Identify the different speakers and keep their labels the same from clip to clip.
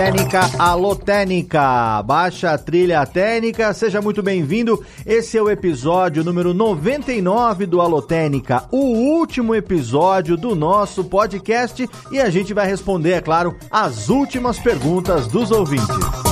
Speaker 1: Técnica, alô Técnica, baixa a trilha técnica, seja muito bem-vindo. Esse é o episódio número 99 do Alô Técnica, o último episódio do nosso podcast e a gente vai responder, é claro, as últimas perguntas dos ouvintes.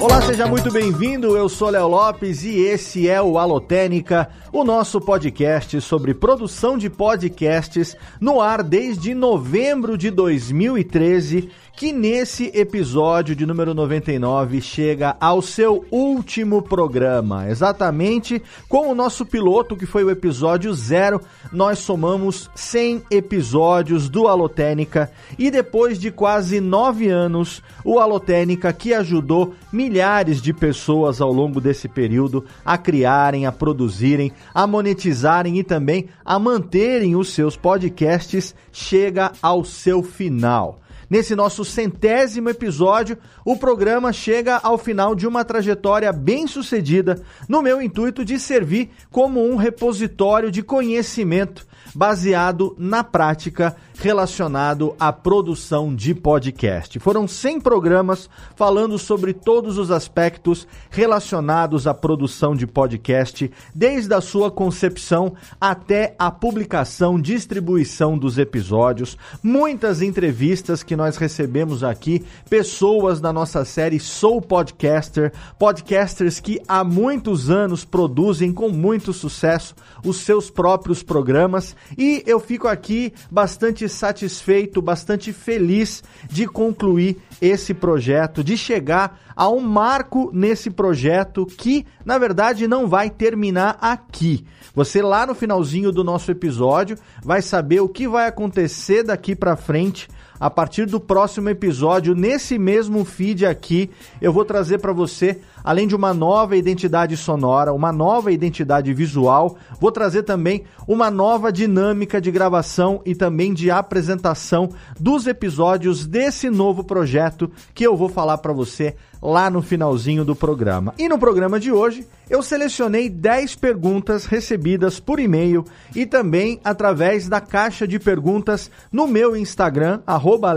Speaker 1: Olá, seja muito bem-vindo. Eu sou Léo Lopes e esse é o Alotênica, o nosso podcast sobre produção de podcasts no ar desde novembro de 2013 que nesse episódio de número 99 chega ao seu último programa. Exatamente com o nosso piloto, que foi o episódio zero, nós somamos 100 episódios do Alotênica e depois de quase nove anos, o Alotênica que ajudou milhares de pessoas ao longo desse período a criarem, a produzirem, a monetizarem e também a manterem os seus podcasts, chega ao seu final. Nesse nosso centésimo episódio, o programa chega ao final de uma trajetória bem sucedida, no meu intuito de servir como um repositório de conhecimento baseado na prática relacionado à produção de podcast. Foram 100 programas falando sobre todos os aspectos relacionados à produção de podcast, desde a sua concepção até a publicação, distribuição dos episódios, muitas entrevistas que nós recebemos aqui, pessoas da nossa série Sou Podcaster, podcasters que há muitos anos produzem com muito sucesso os seus próprios programas e eu fico aqui bastante satisfeito, bastante feliz de concluir esse projeto, de chegar a um marco nesse projeto que, na verdade, não vai terminar aqui. Você lá no finalzinho do nosso episódio vai saber o que vai acontecer daqui para frente a partir do próximo episódio, nesse mesmo feed aqui, eu vou trazer para você, além de uma nova identidade sonora, uma nova identidade visual, vou trazer também uma nova dinâmica de gravação e também de apresentação dos episódios desse novo projeto que eu vou falar para você lá no finalzinho do programa. E no programa de hoje, eu selecionei 10 perguntas recebidas por e-mail e também através da caixa de perguntas no meu Instagram, arroba.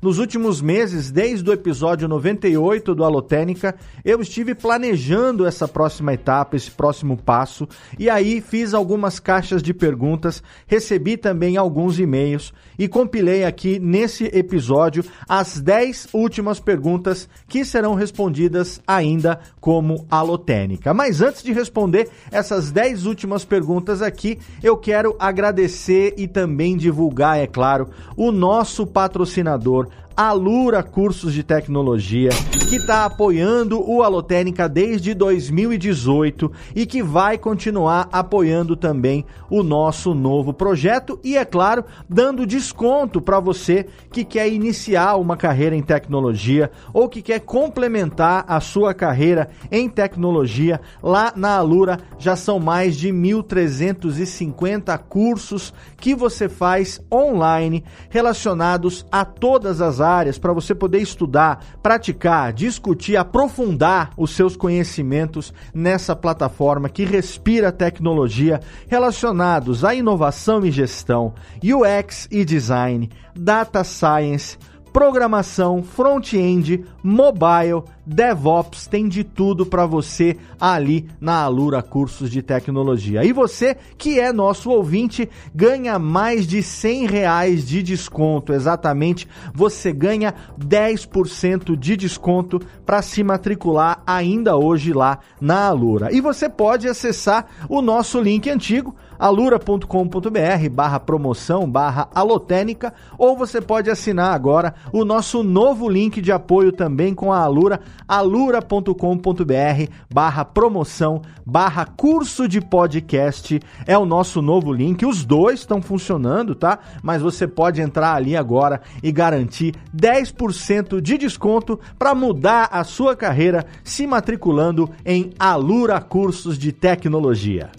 Speaker 1: Nos últimos meses, desde o episódio 98 do Alotênica, eu estive planejando essa próxima etapa, esse próximo passo, e aí fiz algumas caixas de perguntas, recebi também alguns e-mails e compilei aqui nesse episódio as 10 últimas perguntas que serão respondidas ainda como alotênica. Mas antes de responder essas 10 últimas perguntas aqui, eu quero agradecer e também divulgar, é claro, o nosso patrocinador Alura Cursos de Tecnologia, que está apoiando o Alotênica desde 2018 e que vai continuar apoiando também o nosso novo projeto e, é claro, dando desconto para você que quer iniciar uma carreira em tecnologia ou que quer complementar a sua carreira em tecnologia. Lá na Alura já são mais de 1.350 cursos que você faz online relacionados a todas as áreas para você poder estudar, praticar, discutir, aprofundar os seus conhecimentos nessa plataforma que respira tecnologia relacionados à inovação e gestão, UX e design, data science, programação, front-end, mobile, DevOps, tem de tudo para você ali na Alura Cursos de Tecnologia. E você que é nosso ouvinte ganha mais de 100 reais de desconto, exatamente. Você ganha 10% de desconto para se matricular ainda hoje lá na Alura. E você pode acessar o nosso link antigo alura.com.br barra promoção barra alotênica ou você pode assinar agora o nosso novo link de apoio também com a Alura alura.com.br barra promoção barra curso de podcast é o nosso novo link. Os dois estão funcionando, tá? Mas você pode entrar ali agora e garantir 10% de desconto para mudar a sua carreira se matriculando em Alura Cursos de Tecnologia.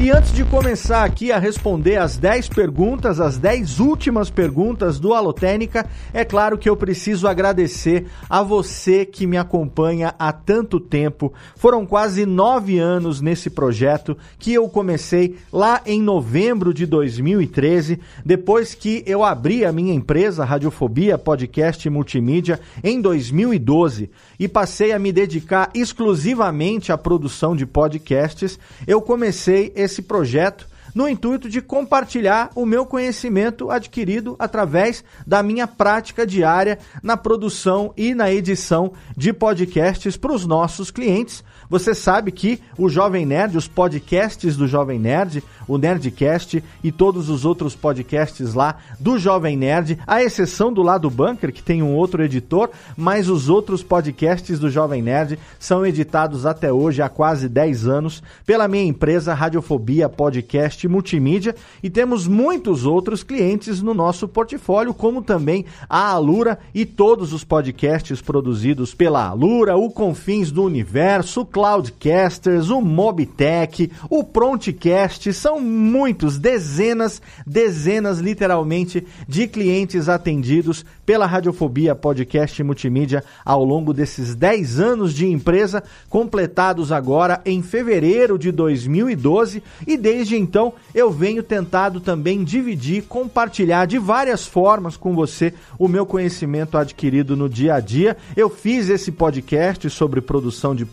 Speaker 1: E antes de começar aqui a responder as 10 perguntas, as 10 últimas perguntas do Alotênica, é claro que eu preciso agradecer a você que me acompanha há tanto tempo. Foram quase nove anos nesse projeto que eu comecei lá em novembro de 2013, depois que eu abri a minha empresa Radiofobia Podcast Multimídia em 2012 e passei a me dedicar exclusivamente à produção de podcasts. Eu comecei esse esse projeto no intuito de compartilhar o meu conhecimento adquirido através da minha prática diária na produção e na edição de podcasts para os nossos clientes. Você sabe que o Jovem Nerd, os podcasts do Jovem Nerd, o Nerdcast e todos os outros podcasts lá do Jovem Nerd, à exceção do lado Bunker, que tem um outro editor, mas os outros podcasts do Jovem Nerd são editados até hoje há quase 10 anos pela minha empresa Radiofobia Podcast Multimídia e temos muitos outros clientes no nosso portfólio, como também a Alura e todos os podcasts produzidos pela Alura, o Confins do Universo, Cloudcasters, o Mobitech, o Prontcast, são muitos, dezenas, dezenas literalmente de clientes atendidos pela Radiofobia Podcast Multimídia ao longo desses 10 anos de empresa, completados agora em fevereiro de 2012, e desde então eu venho tentado também dividir, compartilhar de várias formas com você o meu conhecimento adquirido no dia a dia. Eu fiz esse podcast sobre produção de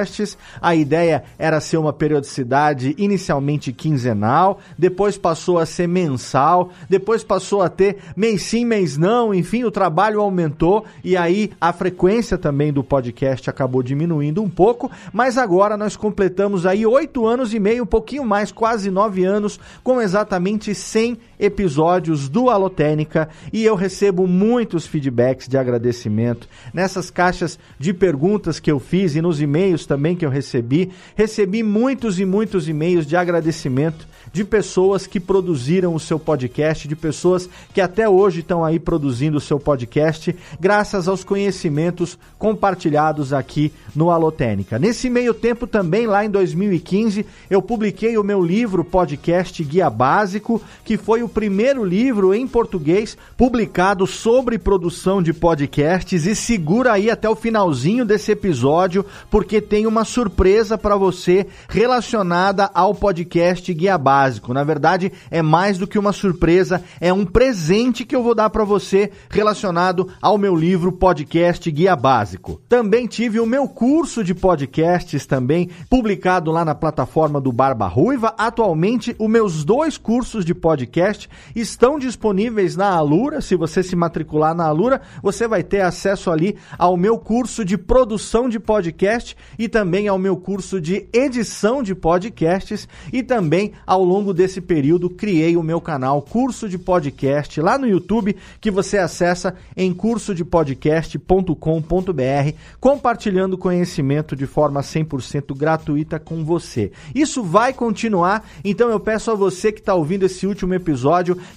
Speaker 1: podcasts. A ideia era ser uma periodicidade inicialmente quinzenal depois passou a ser mensal, depois passou a ter mês sim, mês não, enfim, o trabalho aumentou e aí a frequência também do podcast acabou diminuindo um pouco, mas agora nós completamos aí oito anos e meio, um pouquinho mais, quase nove anos, com exatamente 100 episódios do Alotênica e eu recebo muitos feedbacks de agradecimento nessas caixas de perguntas que eu fiz e nos e-mails também que eu recebi. Recebi muitos e muitos e-mails de agradecimento de pessoas que produziram o seu podcast, de pessoas que até hoje estão aí produzindo o seu podcast, graças aos conhecimentos compartilhados aqui no Alotênica. Nesse meio tempo também, lá em 2015, eu publiquei o meu livro Podcast Guia Básico, que foi o primeiro livro em português publicado sobre produção de podcasts e segura aí até o finalzinho desse episódio, porque tem uma surpresa para você relacionada ao podcast Guia Básico. Na verdade, é mais do que uma surpresa, é um presente que eu vou dar para você relacionado ao meu livro Podcast Guia Básico. Também tive o meu curso de podcasts também publicado lá na plataforma do Barba Ruiva. Atualmente, os meus dois cursos de podcast estão disponíveis na Alura. Se você se matricular na Alura, você vai ter acesso ali ao meu curso de produção de podcast e também ao meu curso de edição de podcasts e também ao longo desse período, criei o meu canal Curso de Podcast lá no YouTube, que você acessa em cursodepodcast.com.br, compartilhando conhecimento de forma 100% gratuita com você. Isso vai continuar, então eu peço a você que está ouvindo esse último episódio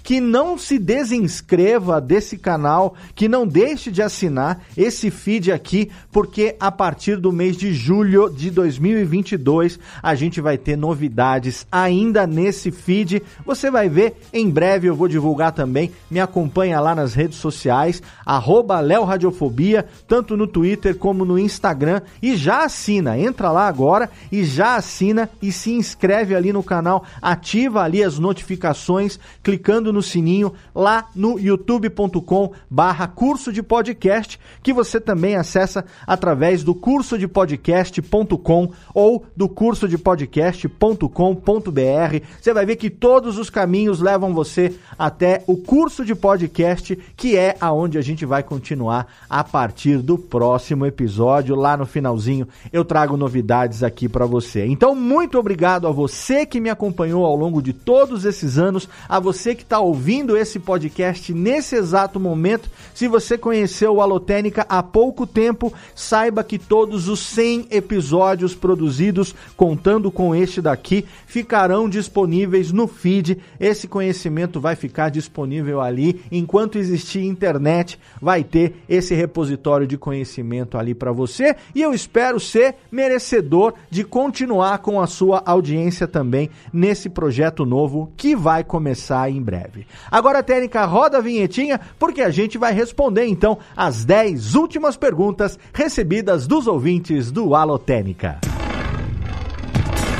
Speaker 1: que não se desinscreva desse canal, que não deixe de assinar esse feed aqui, porque a partir do mês de julho de 2022 a gente vai ter novidades ainda nesse feed. Você vai ver, em breve eu vou divulgar também. Me acompanha lá nas redes sociais, arroba Radiofobia, tanto no Twitter como no Instagram. E já assina, entra lá agora e já assina e se inscreve ali no canal, ativa ali as notificações, clicando no sininho lá no youtube.com barra curso de podcast, que você também acessa através do curso de podcast.com ou do curso de podcast.com.br você vai ver que todos os caminhos levam você até o curso de podcast, que é aonde a gente vai continuar a partir do próximo episódio. Lá no finalzinho eu trago novidades aqui para você. Então, muito obrigado a você que me acompanhou ao longo de todos esses anos, a você você que está ouvindo esse podcast nesse exato momento, se você conheceu o Alotênica há pouco tempo, saiba que todos os 100 episódios produzidos, contando com este daqui, ficarão disponíveis no feed. Esse conhecimento vai ficar disponível ali. Enquanto existir internet, vai ter esse repositório de conhecimento ali para você. E eu espero ser merecedor de continuar com a sua audiência também nesse projeto novo que vai começar em breve. Agora, Técnica, roda a vinhetinha, porque a gente vai responder então as 10 últimas perguntas recebidas dos ouvintes do Alotênica.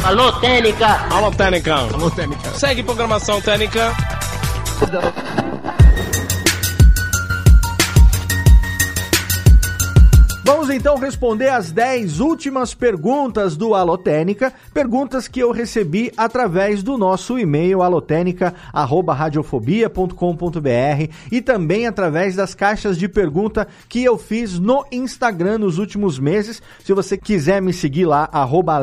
Speaker 2: Alô, Técnica!
Speaker 3: Alô, Técnica! Alô, Técnica! Segue programação Técnica!
Speaker 1: Vamos então responder as 10 últimas perguntas do Alotênica, perguntas que eu recebi através do nosso e-mail alotênica@radiofobia.com.br e também através das caixas de pergunta que eu fiz no Instagram nos últimos meses. Se você quiser me seguir lá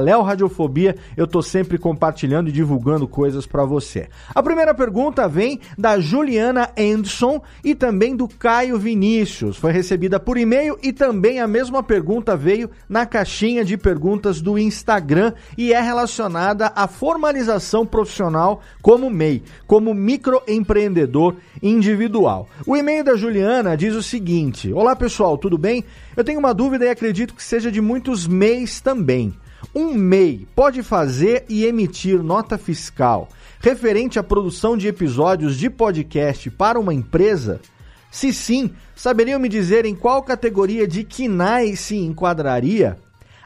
Speaker 1: @leoradiofobia, eu tô sempre compartilhando e divulgando coisas para você. A primeira pergunta vem da Juliana Anderson e também do Caio Vinícius. Foi recebida por e-mail e também a mesma pergunta veio na caixinha de perguntas do Instagram e é relacionada à formalização profissional como MEI, como microempreendedor individual. O e-mail da Juliana diz o seguinte: Olá pessoal, tudo bem? Eu tenho uma dúvida e acredito que seja de muitos MEIs também. Um MEI pode fazer e emitir nota fiscal referente à produção de episódios de podcast para uma empresa? Se sim, saberiam me dizer em qual categoria de KINAI se enquadraria?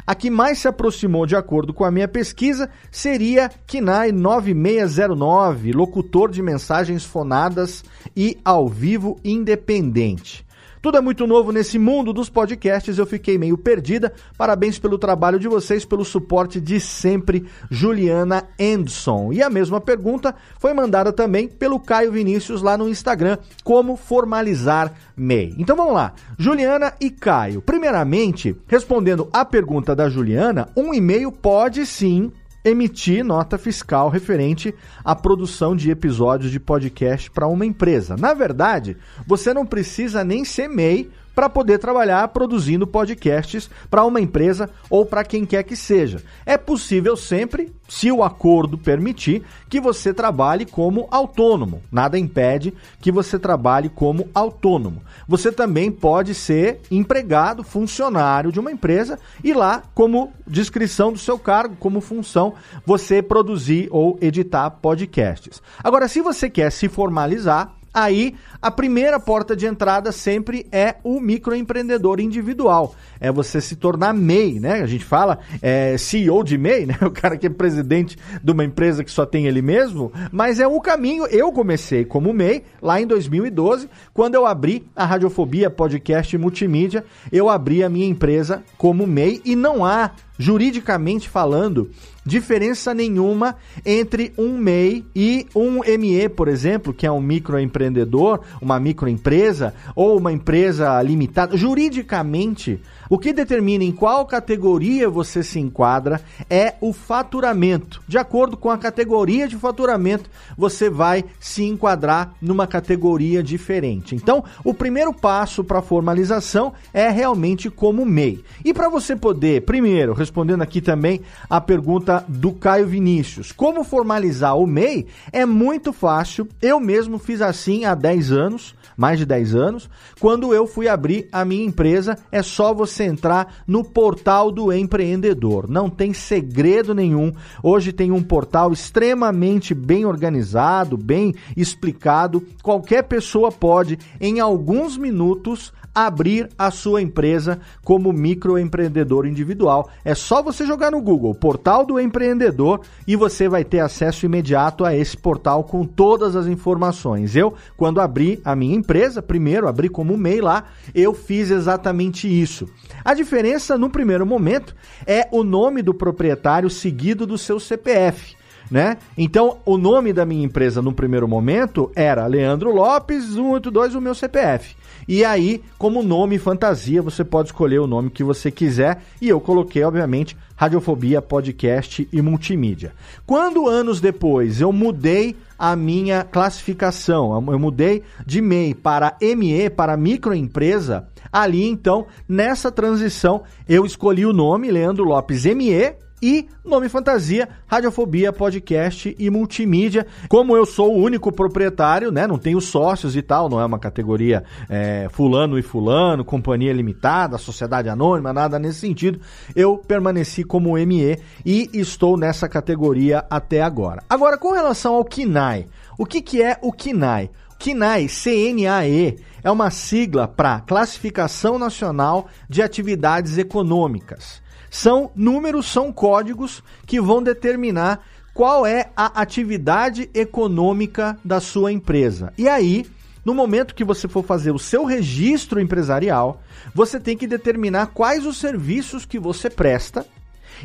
Speaker 1: A que mais se aproximou, de acordo com a minha pesquisa, seria KINAI 9609, locutor de mensagens fonadas e ao vivo independente. Tudo é muito novo nesse mundo dos podcasts, eu fiquei meio perdida. Parabéns pelo trabalho de vocês, pelo suporte de sempre, Juliana Anderson. E a mesma pergunta foi mandada também pelo Caio Vinícius lá no Instagram, como formalizar MEI. Então vamos lá, Juliana e Caio. Primeiramente, respondendo à pergunta da Juliana, um e-mail pode sim emitir nota fiscal referente à produção de episódios de podcast para uma empresa. Na verdade, você não precisa nem ser MEI para poder trabalhar produzindo podcasts para uma empresa ou para quem quer que seja. É possível sempre, se o acordo permitir, que você trabalhe como autônomo. Nada impede que você trabalhe como autônomo. Você também pode ser empregado, funcionário de uma empresa e lá, como descrição do seu cargo, como função, você produzir ou editar podcasts. Agora, se você quer se formalizar, aí a primeira porta de entrada sempre é o microempreendedor individual. É você se tornar MEI, né? A gente fala é, CEO de MEI, né? O cara que é presidente de uma empresa que só tem ele mesmo, mas é um caminho. Eu comecei como MEI lá em 2012, quando eu abri a Radiofobia Podcast Multimídia, eu abri a minha empresa como MEI e não há juridicamente falando, diferença nenhuma entre um MEI e um ME, por exemplo, que é um microempreendedor, uma microempresa ou uma empresa limitada. Juridicamente, o que determina em qual categoria você se enquadra é o faturamento. De acordo com a categoria de faturamento, você vai se enquadrar numa categoria diferente. Então, o primeiro passo para a formalização é realmente como MEI. E para você poder, primeiro, respondendo aqui também a pergunta do Caio Vinícius, como formalizar o MEI é muito fácil. Eu mesmo fiz assim há 10 anos mais de 10 anos. Quando eu fui abrir a minha empresa, é só você entrar no portal do empreendedor. Não tem segredo nenhum. Hoje tem um portal extremamente bem organizado, bem explicado. Qualquer pessoa pode, em alguns minutos, abrir a sua empresa como microempreendedor individual. É só você jogar no Google Portal do Empreendedor e você vai ter acesso imediato a esse portal com todas as informações. Eu, quando abri a minha empresa, primeiro abri como MEI lá, eu fiz exatamente isso. A diferença no primeiro momento é o nome do proprietário seguido do seu CPF. Né? Então, o nome da minha empresa no primeiro momento era Leandro Lopes 182, o meu CPF. E aí, como nome fantasia, você pode escolher o nome que você quiser. E eu coloquei, obviamente, Radiofobia Podcast e Multimídia. Quando anos depois eu mudei a minha classificação, eu mudei de MEI para ME, para microempresa, ali então, nessa transição, eu escolhi o nome Leandro Lopes ME e nome fantasia, Radiofobia, podcast e multimídia. Como eu sou o único proprietário, né? Não tenho sócios e tal, não é uma categoria é, fulano e fulano, companhia limitada, sociedade anônima, nada nesse sentido. Eu permaneci como ME e estou nessa categoria até agora. Agora, com relação ao KINAI, o que, que é o KINAI? KINAI, C-N-A-E, é uma sigla para Classificação Nacional de Atividades Econômicas. São números, são códigos que vão determinar qual é a atividade econômica da sua empresa. E aí, no momento que você for fazer o seu registro empresarial, você tem que determinar quais os serviços que você presta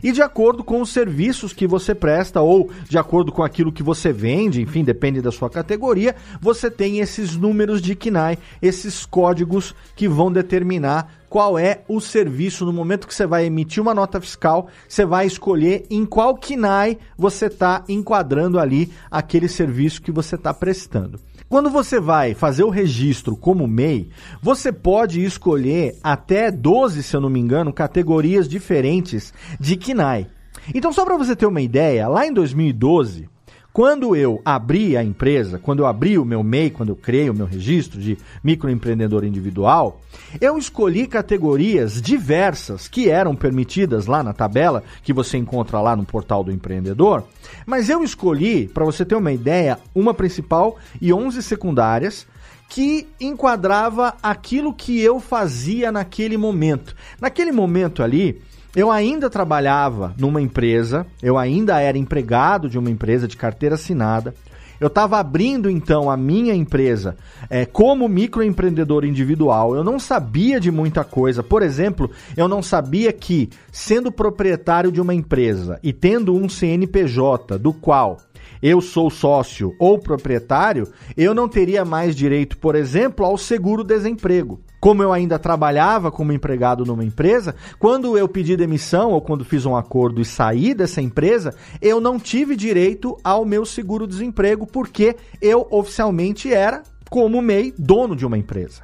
Speaker 1: e de acordo com os serviços que você presta ou de acordo com aquilo que você vende, enfim, depende da sua categoria, você tem esses números de KNAI, esses códigos que vão determinar qual é o serviço no momento que você vai emitir uma nota fiscal, você vai escolher em qual KNAI você está enquadrando ali aquele serviço que você está prestando. Quando você vai fazer o registro como MEI, você pode escolher até 12, se eu não me engano, categorias diferentes de KNAI. Então, só para você ter uma ideia, lá em 2012, quando eu abri a empresa, quando eu abri o meu MEI, quando eu criei o meu registro de microempreendedor individual, eu escolhi categorias diversas que eram permitidas lá na tabela que você encontra lá no portal do empreendedor, mas eu escolhi, para você ter uma ideia, uma principal e 11 secundárias que enquadrava aquilo que eu fazia naquele momento. Naquele momento ali, eu ainda trabalhava numa empresa, eu ainda era empregado de uma empresa de carteira assinada. Eu estava abrindo então a minha empresa é, como microempreendedor individual. Eu não sabia de muita coisa. Por exemplo, eu não sabia que, sendo proprietário de uma empresa e tendo um CNPJ do qual eu sou sócio ou proprietário, eu não teria mais direito, por exemplo, ao seguro-desemprego. Como eu ainda trabalhava como empregado numa empresa, quando eu pedi demissão ou quando fiz um acordo e saí dessa empresa, eu não tive direito ao meu seguro-desemprego porque eu oficialmente era, como MEI, dono de uma empresa.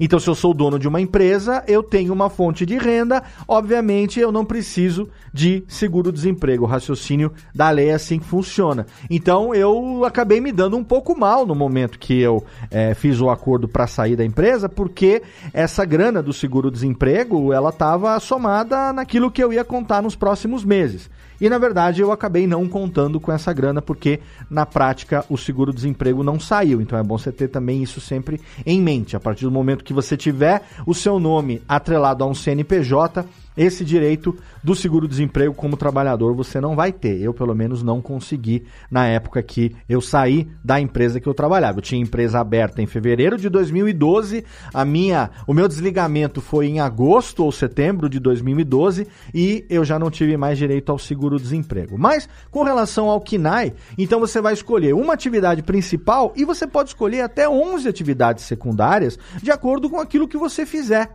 Speaker 1: Então, se eu sou dono de uma empresa, eu tenho uma fonte de renda, obviamente eu não preciso de seguro-desemprego. O raciocínio da lei é assim que funciona. Então, eu acabei me dando um pouco mal no momento que eu é, fiz o acordo para sair da empresa, porque essa grana do seguro-desemprego ela estava somada naquilo que eu ia contar nos próximos meses. E na verdade eu acabei não contando com essa grana porque na prática o seguro-desemprego não saiu. Então é bom você ter também isso sempre em mente. A partir do momento que você tiver o seu nome atrelado a um CNPJ, esse direito do seguro-desemprego como trabalhador você não vai ter. Eu, pelo menos, não consegui na época que eu saí da empresa que eu trabalhava. Eu tinha empresa aberta em fevereiro de 2012, a minha, o meu desligamento foi em agosto ou setembro de 2012 e eu já não tive mais direito ao seguro-desemprego. Mas, com relação ao KINAI, então você vai escolher uma atividade principal e você pode escolher até 11 atividades secundárias de acordo com aquilo que você fizer.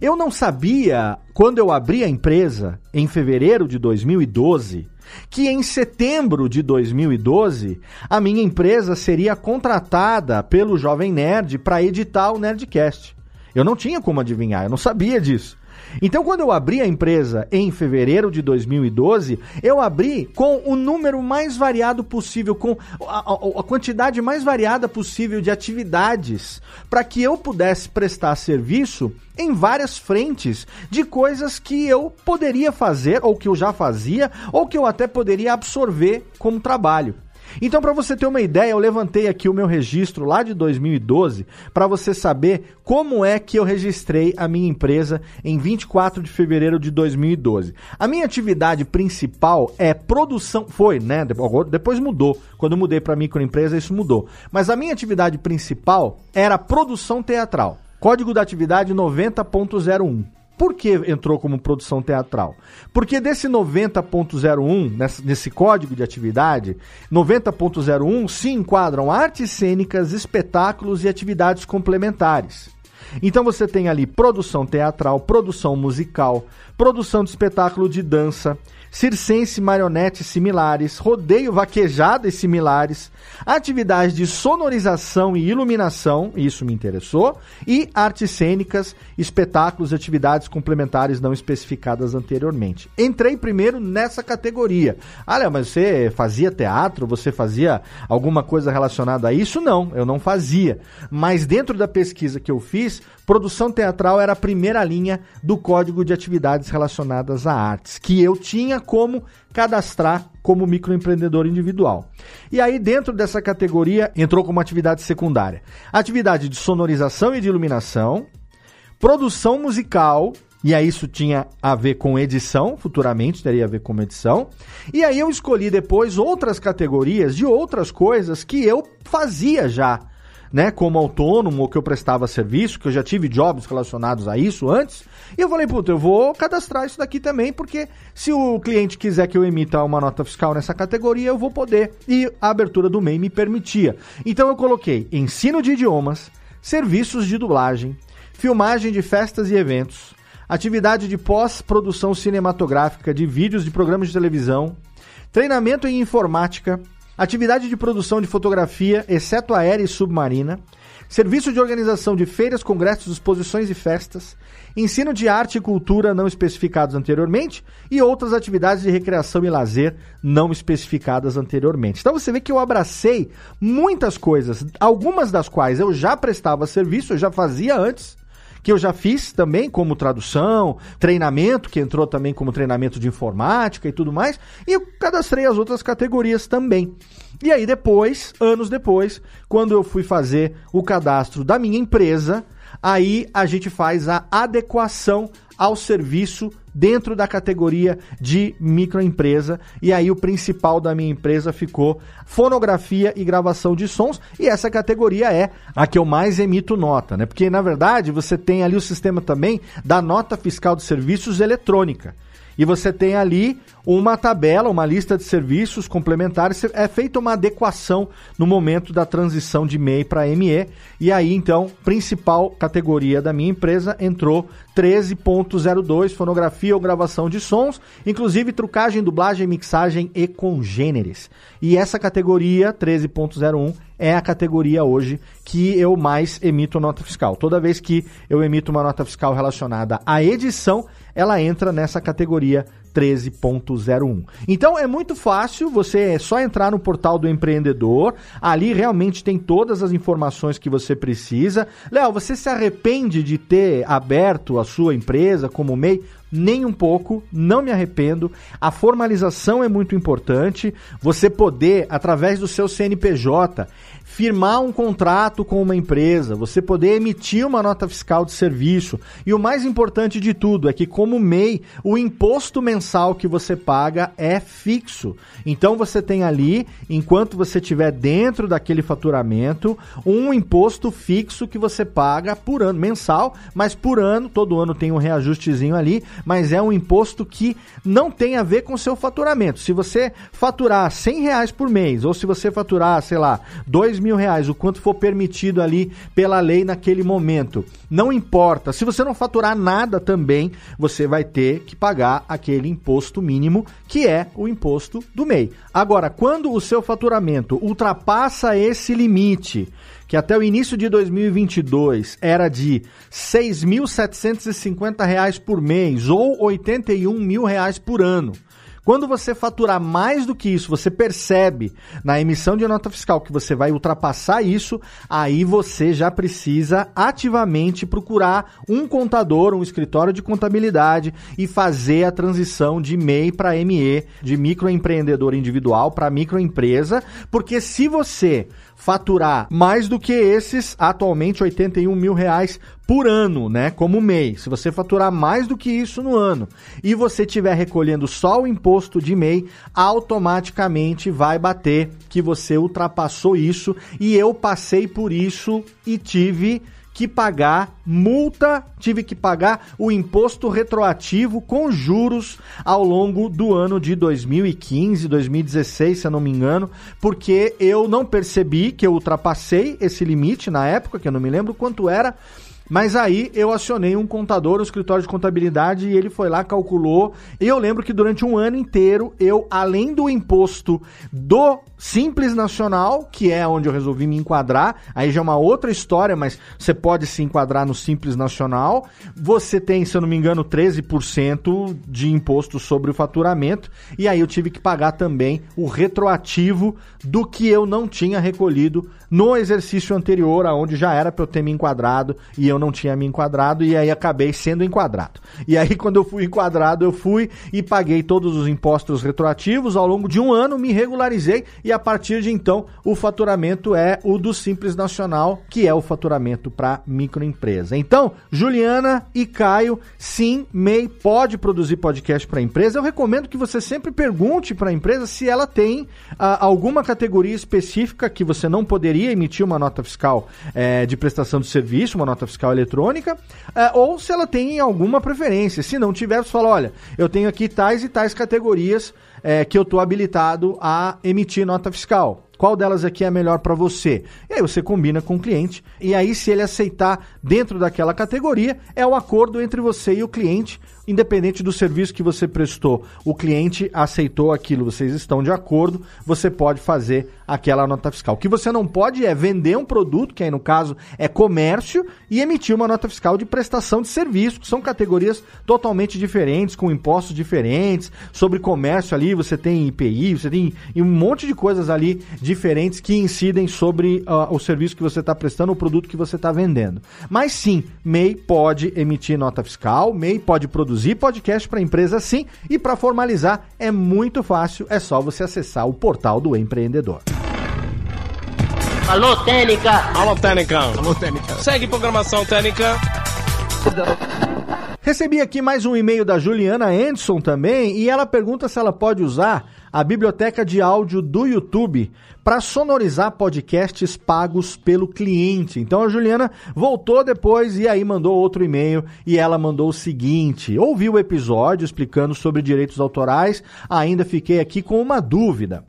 Speaker 1: Eu não sabia, quando eu abri a empresa, em fevereiro de 2012, que em setembro de 2012 a minha empresa seria contratada pelo Jovem Nerd para editar o Nerdcast. Eu não tinha como adivinhar, eu não sabia disso. Então, quando eu abri a empresa em fevereiro de 2012, eu abri com o número mais variado possível, com a, a, a quantidade mais variada possível de atividades, para que eu pudesse prestar serviço em várias frentes de coisas que eu poderia fazer, ou que eu já fazia, ou que eu até poderia absorver como trabalho. Então, para você ter uma ideia, eu levantei aqui o meu registro lá de 2012 para você saber como é que eu registrei a minha empresa em 24 de fevereiro de 2012. A minha atividade principal é produção, foi, né? Depois mudou. Quando eu mudei para microempresa, isso mudou. Mas a minha atividade principal era produção teatral. Código da atividade 90.01. Por que entrou como produção teatral? Porque desse 90.01, nesse, código de atividade, 90.01 se enquadram artes cênicas, espetáculos e atividades complementares. Então você tem ali produção teatral, produção musical, produção de espetáculo de dança, circense, marionetes similares, rodeio vaquejada e similares, atividades de sonorização e iluminação, isso me interessou, e artes cênicas, espetáculos e atividades complementares não especificadas anteriormente. Entrei primeiro nessa categoria. Olha, mas você fazia teatro? Você fazia alguma coisa relacionada a isso? Não, eu não fazia. Mas dentro da pesquisa que eu fiz, Produção teatral era a primeira linha do código de atividades relacionadas a artes, que eu tinha como cadastrar como microempreendedor individual. E aí, dentro dessa categoria, entrou como atividade secundária: atividade de sonorização e de iluminação, produção musical. E aí isso tinha a ver com edição, futuramente teria a ver com edição. E aí eu escolhi depois outras categorias de outras coisas que eu fazia já né, como autônomo ou que eu prestava serviço, que eu já tive jobs relacionados a isso antes. E eu falei, puta, eu vou cadastrar isso daqui também, porque se o cliente quiser que eu emita uma nota fiscal nessa categoria, eu vou poder. E a abertura do MEI me permitia. Então eu coloquei ensino de idiomas, serviços de dublagem, filmagem de festas e eventos, atividade de pós-produção cinematográfica de vídeos de programas de televisão, treinamento em informática, atividade de produção de fotografia, exceto aérea e submarina, serviço de organização de feiras, congressos, exposições e festas, ensino de arte e cultura não especificados anteriormente e outras atividades de recreação e lazer não especificadas anteriormente. Então você vê que eu abracei muitas coisas, algumas das quais eu já prestava serviço, eu já fazia antes, que eu já fiz também como tradução, treinamento, que entrou também como treinamento de informática e tudo mais, e eu cadastrei as outras categorias também. E aí depois, anos depois, quando eu fui fazer o cadastro da minha empresa, aí a gente faz a adequação ao serviço dentro da categoria de microempresa. E aí o principal da minha empresa ficou fonografia e gravação de sons. E essa categoria é a que eu mais emito nota, né? Porque na verdade você tem ali o sistema também da nota fiscal de serviços eletrônica e você tem ali uma tabela, uma lista de serviços complementares. É feita uma adequação no momento da transição de MEI para ME. E aí, então, principal categoria da minha empresa entrou 13.02, fonografia ou gravação de sons, inclusive trucagem, dublagem, mixagem e congêneres. E essa categoria, 13.01, é a categoria hoje que eu mais emito nota fiscal. Toda vez que eu emito uma nota fiscal relacionada à edição, ela entra nessa categoria 13.01. Então é muito fácil, você é só entrar no portal do empreendedor, ali realmente tem todas as informações que você precisa. Léo, você se arrepende de ter aberto a sua empresa como MEI? Nem um pouco, não me arrependo. A formalização é muito importante. Você poder, através do seu CNPJ, firmar um contrato com uma empresa, você poder emitir uma nota fiscal de serviço. E o mais importante de tudo é que, como MEI, o imposto mensal que você paga é fixo. Então você tem ali, enquanto você estiver dentro daquele faturamento, um imposto fixo que você paga por ano, mensal, mas por ano, todo ano tem um reajustezinho ali, mas é um imposto que não tem a ver com o seu faturamento. Se você faturar 100 reais por mês, ou se você faturar, sei lá, 2 mil reais, o quanto for permitido ali pela lei naquele momento. Não importa. Se você não faturar nada também, você vai ter que pagar aquele imposto mínimo, que é o imposto do MEI. Agora, quando o seu faturamento ultrapassa esse limite, que até o início de 2022 era de R$ 6.750 por mês ou 81 mil reais por ano. Quando você faturar mais do que isso, você percebe na emissão de nota fiscal que você vai ultrapassar isso, aí você já precisa ativamente procurar um contador, um escritório de contabilidade e fazer a transição de MEI para ME, de microempreendedor individual para microempresa, porque se você faturar mais do que esses, atualmente 81 mil reais por ano, né? Como MEI. Se você faturar mais do que isso no ano e você estiver recolhendo só o imposto de MEI, automaticamente vai bater que você ultrapassou isso. E eu passei por isso e tive que pagar multa, tive que pagar o imposto retroativo com juros ao longo do ano de 2015, 2016, se eu não me engano, porque eu não percebi que eu ultrapassei esse limite na época, que eu não me lembro quanto era, Mas aí eu acionei um contador, um escritório de contabilidade, e ele foi lá, calculou. E eu lembro que durante um ano inteiro, eu, além do imposto do Simples Nacional, que é onde eu resolvi me enquadrar, aí já é uma outra história, mas você pode se enquadrar no Simples Nacional. Você tem, se eu não me engano, 13% de imposto sobre o faturamento, e aí eu tive que pagar também o retroativo do que eu não tinha recolhido no exercício anterior, aonde já era para eu ter me enquadrado e eu não tinha me enquadrado e aí acabei sendo enquadrado. E aí quando eu fui enquadrado, eu fui e paguei todos os impostos retroativos ao longo de um ano, me regularizei e a partir de então o faturamento é o do Simples Nacional, que é o faturamento para microempresa. Então, Juliana e Caio, sim, MEI pode produzir podcast para empresa. Eu recomendo que você sempre pergunte para a empresa se ela tem ah, alguma categoria específica que você não poderia emitir uma nota fiscal é, de prestação de serviço, uma nota fiscal eletrônica, é, ou se ela tem alguma preferência. Se não tiver, você fala: olha, eu tenho aqui tais e tais categorias é, que eu estou habilitado a emitir nota fiscal. Qual delas aqui é melhor para você? E aí você combina com o cliente, e aí, se ele aceitar dentro daquela categoria, é o acordo entre você e o cliente independente do serviço que você prestou, o cliente aceitou aquilo, vocês estão de acordo, você pode fazer aquela nota fiscal. O que você não pode é vender um produto, que aí no caso é comércio, e emitir uma nota fiscal de prestação de serviço, que são categorias totalmente diferentes, com impostos diferentes. Sobre comércio ali, você tem IPI, você tem um monte de coisas ali diferentes que incidem sobre uh, o serviço que você está prestando, o produto que você está vendendo. Mas sim, MEI pode emitir nota fiscal, MEI pode produzir produzir podcast para empresa sim e para formalizar é muito fácil, é só você acessar o portal do empreendedor.
Speaker 3: Alô, Técnica! Alô, Técnica! Alô, Técnica! Segue programação Técnica.
Speaker 1: Recebi aqui mais um e-mail da Juliana Anderson também e ela pergunta se ela pode usar a biblioteca de áudio do YouTube para sonorizar podcasts pagos pelo cliente. Então a Juliana voltou depois e aí mandou outro e-mail e ela mandou o seguinte: ouvi o episódio explicando sobre direitos autorais, ainda fiquei aqui com uma dúvida.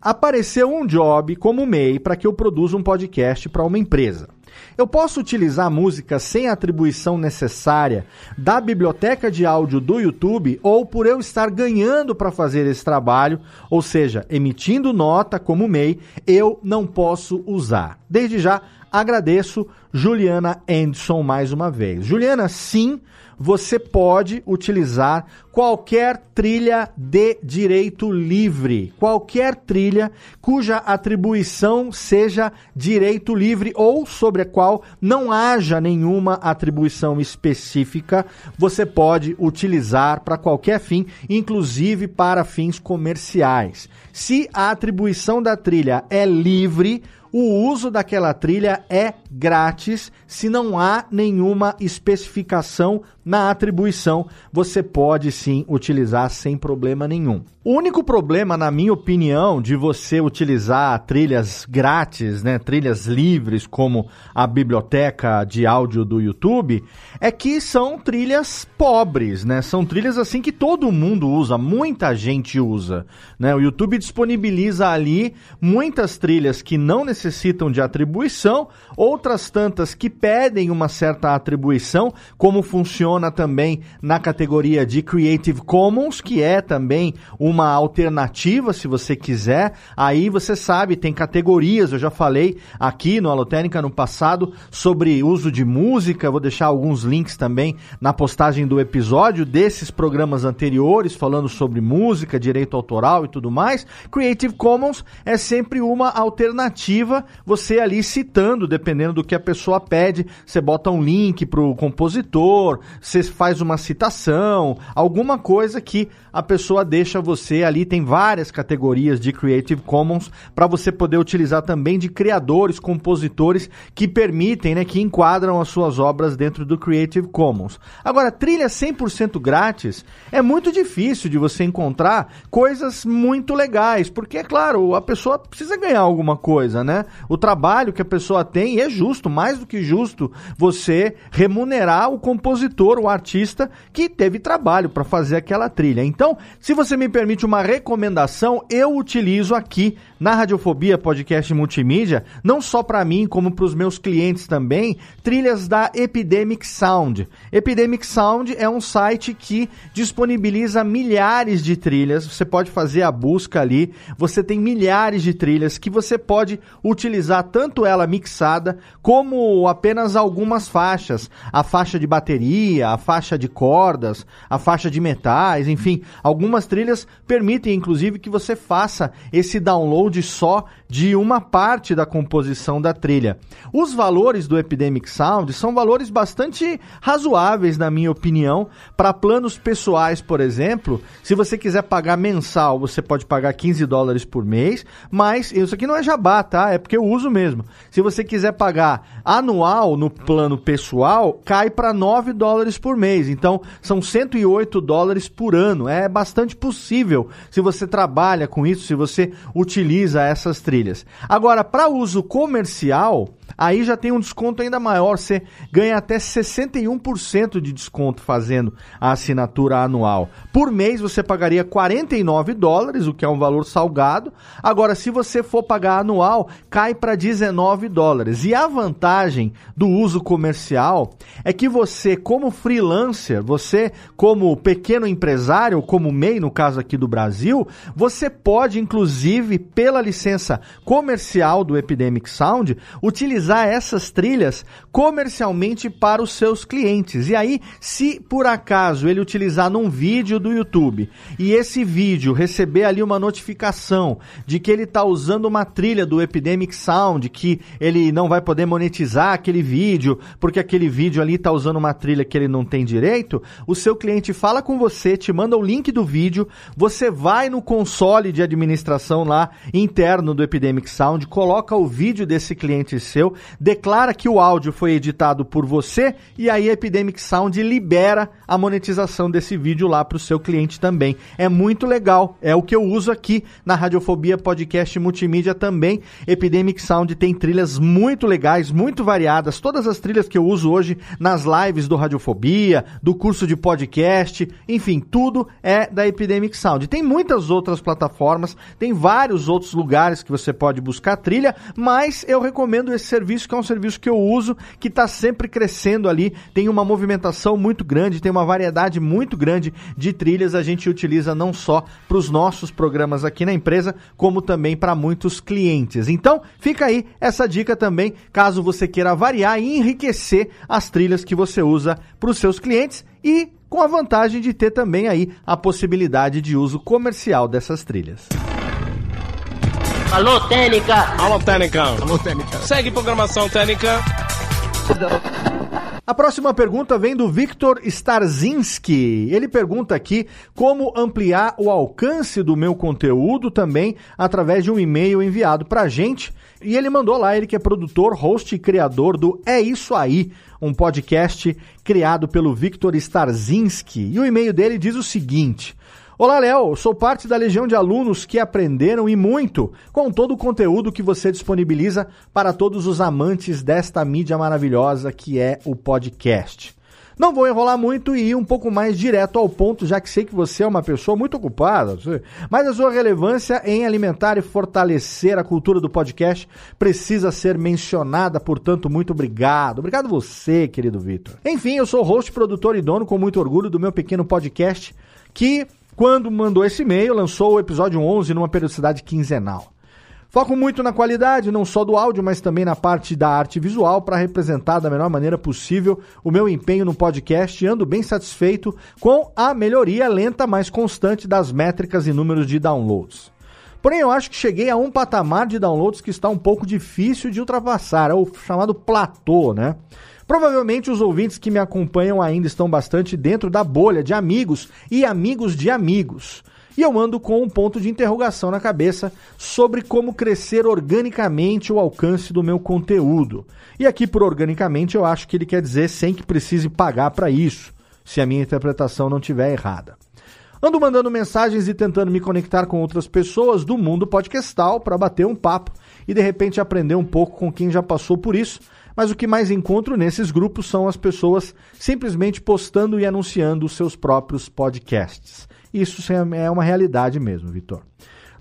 Speaker 1: Apareceu um job como MEI para que eu produza um podcast para uma empresa. Eu posso utilizar música sem atribuição necessária da biblioteca de áudio do YouTube ou por eu estar ganhando para fazer esse trabalho, ou seja, emitindo nota como MEI, eu não posso usar. Desde já agradeço Juliana Anderson mais uma vez. Juliana, sim, você pode utilizar qualquer trilha de direito livre, qualquer trilha cuja atribuição seja direito livre ou sobre a qual não haja nenhuma atribuição específica, você pode utilizar para qualquer fim, inclusive para fins comerciais. Se a atribuição da trilha é livre, o uso daquela trilha é grátis se não há nenhuma especificação na atribuição. Você pode sim utilizar sem problema nenhum. O único problema, na minha opinião, de você utilizar trilhas grátis, né, trilhas livres, como a biblioteca de áudio do YouTube, é que são trilhas pobres, né? São trilhas assim que todo mundo usa, muita gente usa, né? O YouTube disponibiliza ali muitas trilhas que não necessitam de atribuição, outras tantas que pedem uma certa atribuição, como funciona também na categoria de Creative Commons, que é também uma alternativa, se você quiser. Aí você sabe, tem categorias, eu já falei aqui no Alotênica no passado sobre uso de música, vou deixar alguns links também na postagem do episódio desses programas anteriores falando sobre música, direito autoral e tudo mais. Creative Commons é sempre uma alternativa, você ali citando, dependendo do que a pessoa pede, você bota um link para o compositor, você faz uma citação, alguma coisa que a pessoa deixa você ali. Tem várias categorias de Creative Commons para você poder utilizar também de criadores, compositores que permitem, né, que enquadram as suas obras dentro do Creative Commons. Agora, trilha 100% grátis é muito difícil de você encontrar coisas muito legais, porque é claro, a pessoa precisa ganhar alguma coisa, né? O trabalho que a pessoa tem é justo, mais do que justo você remunerar o compositor, o artista que teve trabalho para fazer aquela trilha. Então, se você me permite uma recomendação, eu utilizo aqui na Radiofobia Podcast Multimídia, não só para mim, como para os meus clientes também, trilhas da Epidemic Sound. Epidemic Sound é um site que disponibiliza milhares de trilhas. Você pode fazer a busca ali. Você tem milhares de trilhas que você pode utilizar tanto ela mixada como apenas algumas faixas, a faixa de bateria, a faixa de cordas, a faixa de metais, enfim, algumas trilhas permitem inclusive que você faça esse download download só de uma parte da composição da trilha. Os valores do Epidemic Sound são valores bastante razoáveis, na minha opinião, para planos pessoais, por exemplo. Se você quiser pagar mensal, você pode pagar 15 dólares por mês, mas isso aqui não é jabá, tá? É porque eu uso mesmo. Se você quiser pagar anual no plano pessoal, cai para 9 dólares por mês. Então, são 108 dólares por ano. É bastante possível se você trabalha com isso, se você utiliza essas trilhas. Agora, para uso comercial, aí já tem um desconto ainda maior. Você ganha até 61% de desconto fazendo a assinatura anual. Por mês você pagaria 49 dólares, o que é um valor salgado. Agora, se você for pagar anual, cai para 19 dólares. E a vantagem do uso comercial é que você, como freelancer, você, como pequeno empresário, como MEI, no caso aqui do Brasil, você pode, inclusive, pela licença comercial do Epidemic Sound, utilizar essas trilhas comercialmente para os seus clientes. E aí, se por acaso ele utilizar num vídeo do YouTube e esse vídeo receber ali uma notificação de que ele está usando uma trilha do Epidemic Sound, que ele não vai poder monetizar aquele vídeo porque aquele vídeo ali está usando uma trilha que ele não tem direito, o seu cliente fala com você, te manda o link do vídeo, você vai no console de administração lá interno do Epidemic Sound, coloca o vídeo desse cliente seu, declara que o áudio foi editado por você e aí a Epidemic Sound libera a monetização desse vídeo lá para o seu cliente também. É muito legal, é o que eu uso aqui na Radiofobia Podcast Multimídia também. Epidemic Sound tem trilhas muito legais, muito variadas, todas as trilhas que eu uso hoje nas lives do Radiofobia, do curso de podcast, enfim, tudo é da Epidemic Sound. Tem muitas outras plataformas, tem vários outros lugares que você pode buscar trilha, mas eu recomendo esse serviço que é um serviço que eu uso, que está sempre crescendo ali, tem uma movimentação muito grande, tem uma variedade muito grande de trilhas. A gente utiliza não só para os nossos programas aqui na empresa, como também para muitos clientes. Então, fica aí essa dica também, caso você queira variar e enriquecer as trilhas que você usa para os seus clientes e com a vantagem de ter também aí a possibilidade de uso comercial dessas trilhas.
Speaker 3: Alô, Técnica! Alô, Técnica! Alô, Técnica! Segue programação Técnica.
Speaker 1: A próxima pergunta vem do Victor Starzinski. Ele pergunta aqui como ampliar o alcance do meu conteúdo também através de um e-mail enviado para a gente. E ele mandou lá, ele que é produtor, host e criador do É Isso Aí, um podcast criado pelo Victor Starzinski. E o e-mail dele diz o seguinte: Olá, Léo. Sou parte da legião de alunos que aprenderam e muito com todo o conteúdo que você disponibiliza para todos os amantes desta mídia maravilhosa que é o podcast. Não vou enrolar muito e ir um pouco mais direto ao ponto, já que sei que você é uma pessoa muito ocupada, mas a sua relevância em alimentar e fortalecer a cultura do podcast precisa ser mencionada, portanto, muito obrigado. Obrigado você, querido Vitor. Enfim, eu sou host, produtor e dono com muito orgulho do meu pequeno podcast que quando mandou esse e-mail, lançou o episódio 11 numa periodicidade quinzenal. Foco muito na qualidade, não só do áudio, mas também na parte da arte visual, para representar da melhor maneira possível o meu empenho no podcast e ando bem satisfeito com a melhoria lenta, mas constante das métricas e números de downloads. Porém, eu acho que cheguei a um patamar de downloads que está um pouco difícil de ultrapassar, é o chamado platô, né? Provavelmente os ouvintes que me acompanham ainda estão bastante dentro da bolha de amigos e amigos de amigos. E eu ando com um ponto de interrogação na cabeça sobre como crescer organicamente o alcance do meu conteúdo. E aqui por organicamente eu acho que ele quer dizer sem que precise pagar para isso, se a minha interpretação não estiver errada. Ando mandando mensagens e tentando me conectar com outras pessoas do mundo podcastal para bater um papo e de repente aprender um pouco com quem já passou por isso mas o que mais encontro nesses grupos são as pessoas simplesmente postando e anunciando os seus próprios podcasts. Isso é uma realidade mesmo, Vitor.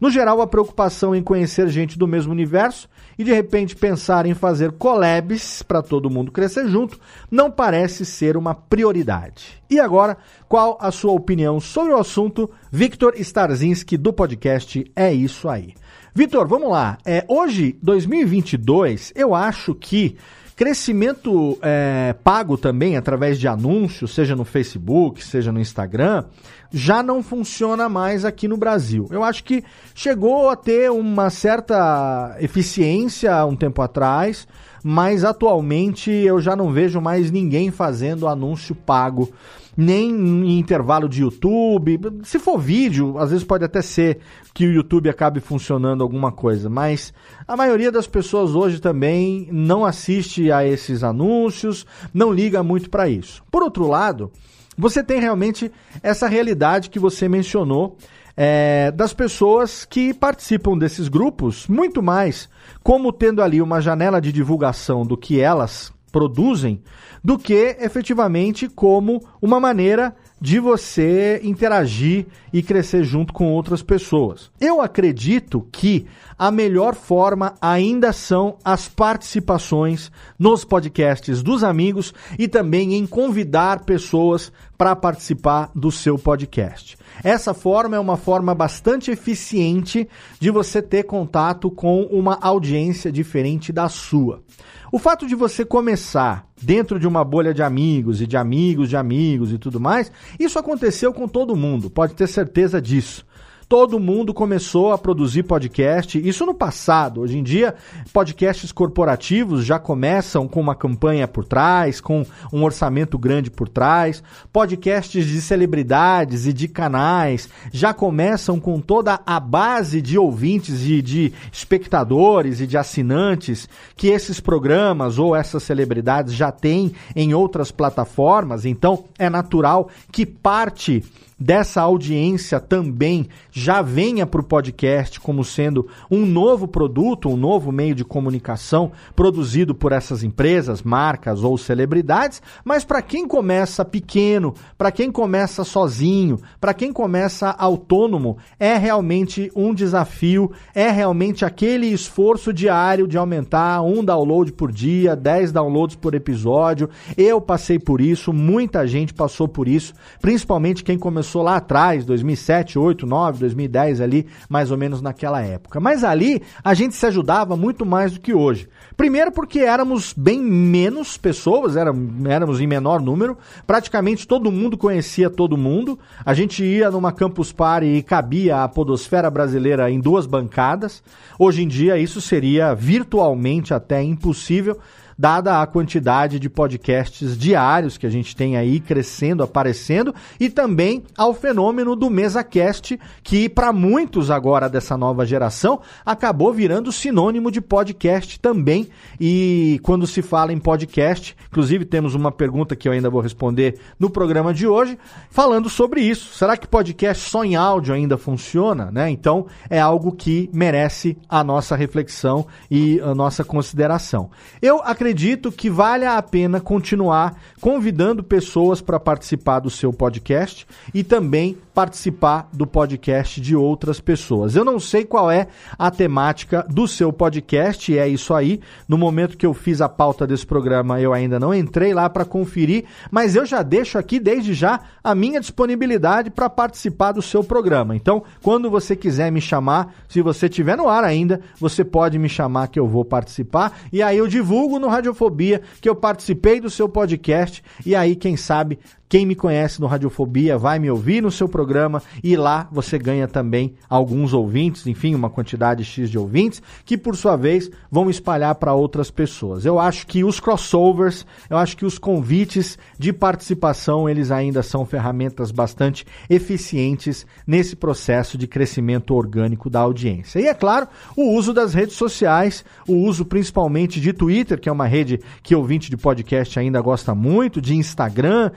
Speaker 1: No geral, a preocupação em conhecer gente do mesmo universo e de repente pensar em fazer collabs para todo mundo crescer junto não parece ser uma prioridade. E agora, qual a sua opinião sobre o assunto? Victor Starzinski do podcast É Isso Aí. Vitor, vamos lá. É, hoje, 2022, eu acho que crescimento é, pago também através de anúncios, seja no Facebook, seja no Instagram, já não funciona mais aqui no Brasil. Eu acho que chegou a ter uma certa eficiência um tempo atrás, mas atualmente eu já não vejo mais ninguém fazendo anúncio pago, nem em intervalo de YouTube. Se for vídeo, às vezes pode até ser que o YouTube acabe funcionando alguma coisa, mas a maioria das pessoas hoje também não assiste a esses anúncios, não liga muito para isso. Por outro lado, você tem realmente essa realidade que você mencionou é, das pessoas que participam desses grupos, muito mais como tendo ali uma janela de divulgação do que elas produzem, do que efetivamente como uma maneira de você interagir e crescer junto com outras pessoas. Eu acredito que a melhor forma ainda são as participações nos podcasts dos amigos e também em convidar pessoas para participar do seu podcast. Essa forma é uma forma bastante eficiente de você ter contato com uma audiência diferente da sua. O fato de você começar dentro de uma bolha de amigos e de amigos de amigos e tudo mais, isso aconteceu com todo mundo, pode ter certeza disso todo mundo começou a produzir podcast. Isso no passado. Hoje em dia, podcasts corporativos já começam com uma campanha por trás, com um orçamento grande por trás. Podcasts de celebridades e de canais já começam com toda a base de ouvintes e de espectadores e de assinantes que esses programas ou essas celebridades já têm em outras plataformas. Então, é natural que parte dessa audiência também já venha para o podcast como sendo um novo produto, um novo meio de comunicação produzido por essas empresas, marcas ou celebridades, mas para quem começa pequeno, para quem começa sozinho, para quem começa autônomo, é realmente um desafio, é realmente aquele esforço diário de aumentar um download por dia, 10 downloads por episódio. Eu passei por isso, muita gente passou por isso, principalmente quem começou começou lá atrás, 2007, 8, 9, 2010 ali, mais ou menos naquela época. Mas ali a gente se ajudava muito mais do que hoje. Primeiro porque éramos bem menos pessoas, éramos em menor número, praticamente todo mundo conhecia todo mundo. A gente ia numa campus party e cabia a podosfera brasileira em duas bancadas. Hoje em dia isso seria virtualmente até impossível dada a quantidade de podcasts diários que a gente tem aí crescendo, aparecendo, e também ao fenômeno do MesaCast, que para muitos agora dessa nova geração acabou virando sinônimo de podcast também. E quando se fala em podcast, inclusive temos uma pergunta que eu ainda vou responder no programa de hoje, falando sobre isso. Será que podcast só em áudio ainda funciona? Né? Então é algo que merece a nossa reflexão e a nossa consideração. Eu acredito acredito que vale a pena continuar convidando pessoas para participar do seu podcast e também participar do podcast de outras pessoas. Eu não sei qual é a temática do seu podcast, é isso aí. No momento que eu fiz a pauta desse programa, eu ainda não entrei lá para conferir, mas eu já deixo aqui desde já a minha disponibilidade para participar do seu programa. Então, quando você quiser me chamar, se você estiver no ar ainda, você pode me chamar que eu vou participar e aí eu divulgo no Radiofobia que eu participei do seu podcast e aí quem sabe quem me conhece no Radiofobia vai me ouvir no seu programa e lá você ganha também alguns ouvintes, enfim, uma quantidade X de ouvintes, que por sua vez vão espalhar para outras pessoas. Eu acho que os crossovers, eu acho que os convites de participação, eles ainda são ferramentas bastante eficientes nesse processo de crescimento orgânico da audiência. E é claro, o uso das redes sociais, o uso principalmente de Twitter, que é uma rede que ouvinte de podcast ainda gosta muito, de Instagram,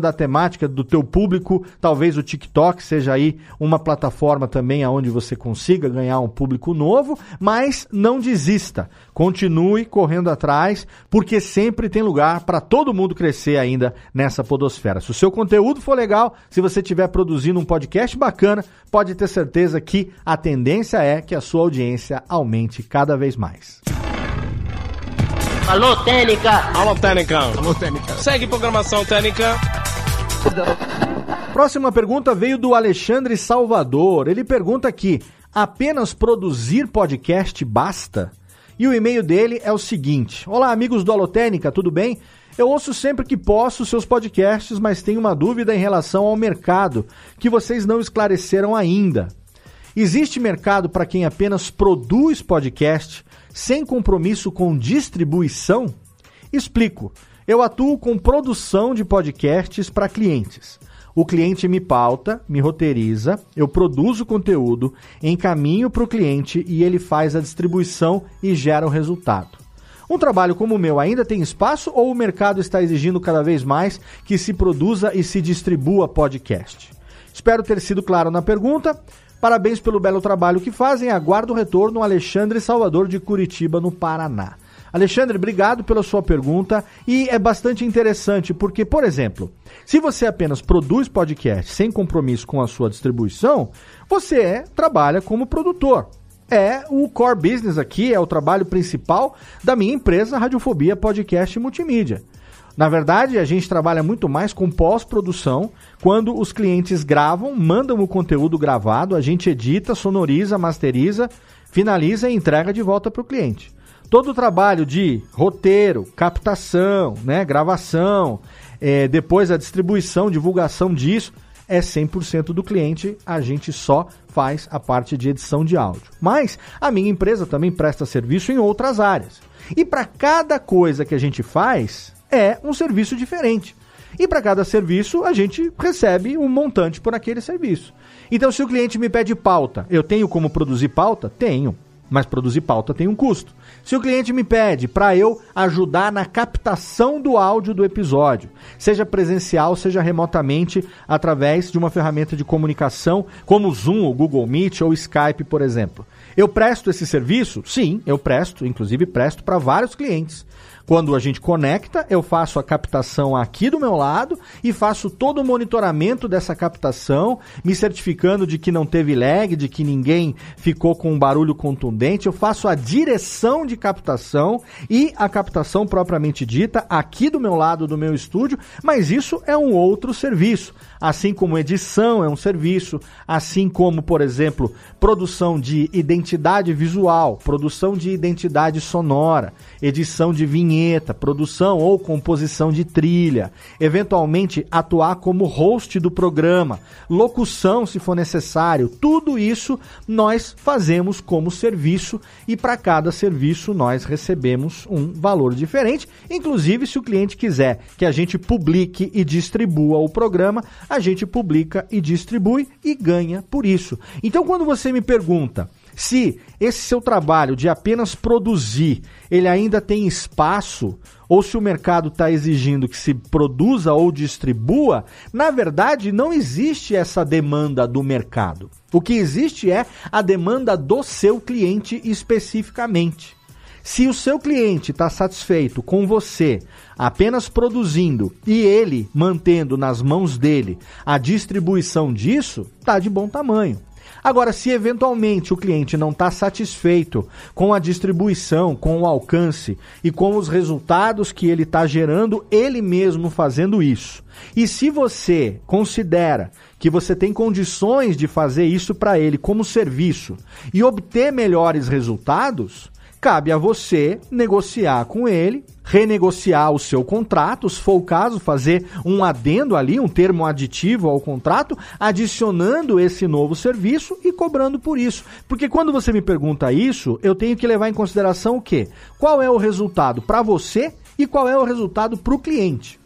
Speaker 1: da temática do teu público, talvez o TikTok seja aí uma plataforma também aonde você consiga ganhar um público novo, mas não desista. Continue correndo atrás, porque sempre tem lugar para todo mundo crescer ainda nessa podosfera. Se o seu conteúdo for legal, se você estiver produzindo um podcast bacana, pode ter certeza que a tendência é que a sua audiência aumente cada vez mais.
Speaker 3: Alô, Técnica! Alô, Técnica! Alô, Técnica! Segue programação Técnica.
Speaker 1: Próxima pergunta veio do Alexandre Salvador. Ele pergunta aqui: apenas produzir podcast basta? E o e-mail dele é o seguinte: Olá, amigos do Alotênica, tudo bem? Eu ouço sempre que posso seus podcasts, mas tenho uma dúvida em relação ao mercado que vocês não esclareceram ainda. Existe mercado para quem apenas produz podcast sem compromisso com distribuição? Explico. Eu atuo com produção de podcasts para clientes. O cliente me pauta, me roteiriza, eu produzo conteúdo, encaminho para o cliente e ele faz a distribuição e gera o resultado. Um trabalho como o meu ainda tem espaço ou o mercado está exigindo cada vez mais que se produza e se distribua podcast? Espero ter sido claro na pergunta. Parabéns pelo belo trabalho que fazem. Aguardo o retorno Alexandre Salvador de Curitiba, no Paraná. Alexandre, obrigado pela sua pergunta e é bastante interessante porque, por exemplo, se você apenas produz podcast sem compromisso com a sua distribuição, você é, trabalha como produtor. É o core business aqui, é o trabalho principal da minha empresa Radiofobia Podcast Multimídia. Na verdade, a gente trabalha muito mais com pós-produção, quando os clientes gravam, mandam o conteúdo gravado, a gente edita, sonoriza, masteriza, finaliza e entrega de volta para o cliente. Todo o trabalho de roteiro, captação, né, gravação, é, depois a distribuição, divulgação disso, é 100% do cliente, a gente só faz a parte de edição de áudio. Mas a minha empresa também presta serviço em outras áreas. E para cada coisa que a gente faz, é um serviço diferente. E para cada serviço, a gente recebe um montante por aquele serviço. Então, se o cliente me pede pauta, eu tenho como produzir pauta? Tenho. Mas produzir pauta tem um custo. Se o cliente me pede para eu ajudar na captação do áudio do episódio, seja presencial, seja remotamente, através de uma ferramenta de comunicação como o Zoom, o Google Meet ou Skype, por exemplo. Eu presto esse serviço? Sim, eu presto, inclusive presto para vários clientes. Quando a gente conecta, eu faço a captação aqui do meu lado e faço todo o monitoramento dessa captação, me certificando de que não teve lag, de que ninguém ficou com um barulho contundente. Eu faço a direção de captação e a captação propriamente dita aqui do meu lado do meu estúdio, mas isso é um outro serviço. Assim como edição é um serviço, assim como, por exemplo, produção de identidade visual, produção de identidade sonora, edição de vinheta vinheta, produção ou composição de trilha, eventualmente atuar como host do programa, locução se for necessário, tudo isso nós fazemos como serviço e para cada serviço nós recebemos um valor diferente. Inclusive, se o cliente quiser que a gente publique e distribua o programa, a gente publica e distribui e ganha por isso. Então, quando você me pergunta, se esse seu trabalho de apenas produzir, ele ainda tem espaço, ou se o mercado está exigindo que se produza ou distribua, na verdade não existe essa demanda do mercado. O que existe é a demanda do seu cliente especificamente. Se o seu cliente está satisfeito com você apenas produzindo e ele mantendo nas mãos dele a distribuição disso, está de bom tamanho. Agora, se eventualmente o cliente não está satisfeito com a distribuição, com o alcance e com os resultados que ele está gerando, ele mesmo fazendo isso, e se você considera que você tem condições de fazer isso para ele como serviço e obter melhores resultados, cabe a você negociar com ele, renegociar o seu contrato, se for o caso, fazer um adendo ali, um termo aditivo ao contrato, adicionando esse novo serviço e cobrando por isso. Porque quando você me pergunta isso, eu tenho que levar em consideração o quê? Qual é o resultado para você e qual é o resultado para o cliente.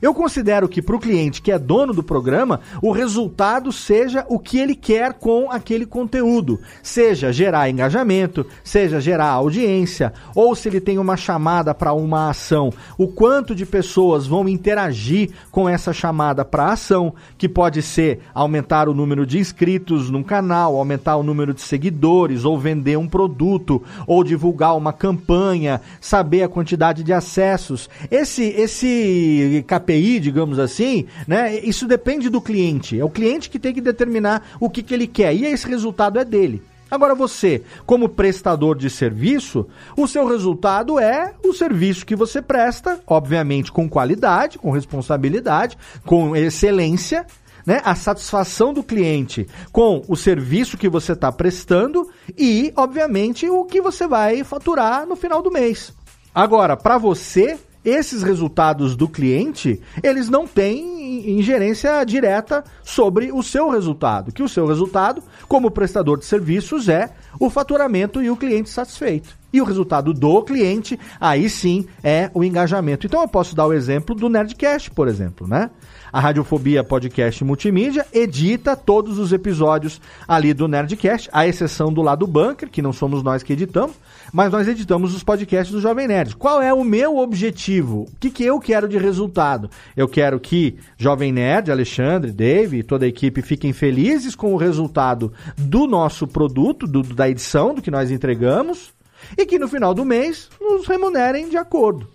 Speaker 1: Eu considero que para o cliente que é dono do programa, o resultado seja o que ele quer com aquele conteúdo. Seja gerar engajamento, seja gerar audiência, ou se ele tem uma chamada para uma ação, o quanto de pessoas vão interagir com essa chamada para ação, que pode ser aumentar o número de inscritos num canal, aumentar o número de seguidores, ou vender um produto, ou divulgar uma campanha, saber a quantidade de acessos. Esse, esse KPI, digamos assim, né? Isso depende do cliente. É o cliente que tem que determinar o que, que ele quer. E esse resultado é dele. Agora você, como prestador de serviço, o seu resultado é o serviço que você presta, obviamente com qualidade, com responsabilidade, com excelência, né? A satisfação do cliente com o serviço que você está prestando e, obviamente, o que você vai faturar no final do mês. Agora, para você, esses resultados do cliente, eles não têm ingerência direta sobre o seu resultado, que o seu resultado, como prestador de serviços, é o faturamento e o cliente satisfeito. E o resultado do cliente, aí sim, é o engajamento. Então eu posso dar o exemplo do Nerdcast, por exemplo, né? A Radiofobia Podcast Multimídia edita todos os episódios ali do Nerdcast, à exceção do lado bunker, que não somos nós que editamos, mas nós editamos os podcasts do Jovem Nerd. Qual é o meu objetivo? O que, que eu quero de resultado? Eu quero que Jovem Nerd, Alexandre, Dave e toda a equipe fiquem felizes com o resultado do nosso produto, do, da edição, do que nós entregamos, e que no final do mês nos remunerem de acordo.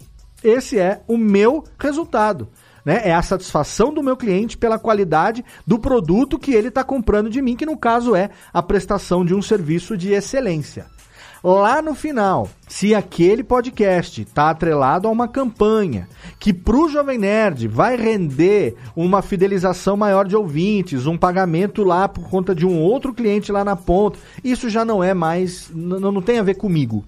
Speaker 1: Esse é o meu resultado né? É a satisfação do meu cliente pela qualidade do produto que ele está comprando de mim, que no caso é a prestação de um serviço de excelência. Lá no final, se aquele podcast está atrelado a uma campanha que para o Jovem Nerd vai render uma fidelização maior de ouvintes, um pagamento lá por conta de um outro cliente lá na ponta, isso já não é mais, não, tem a ver comigo,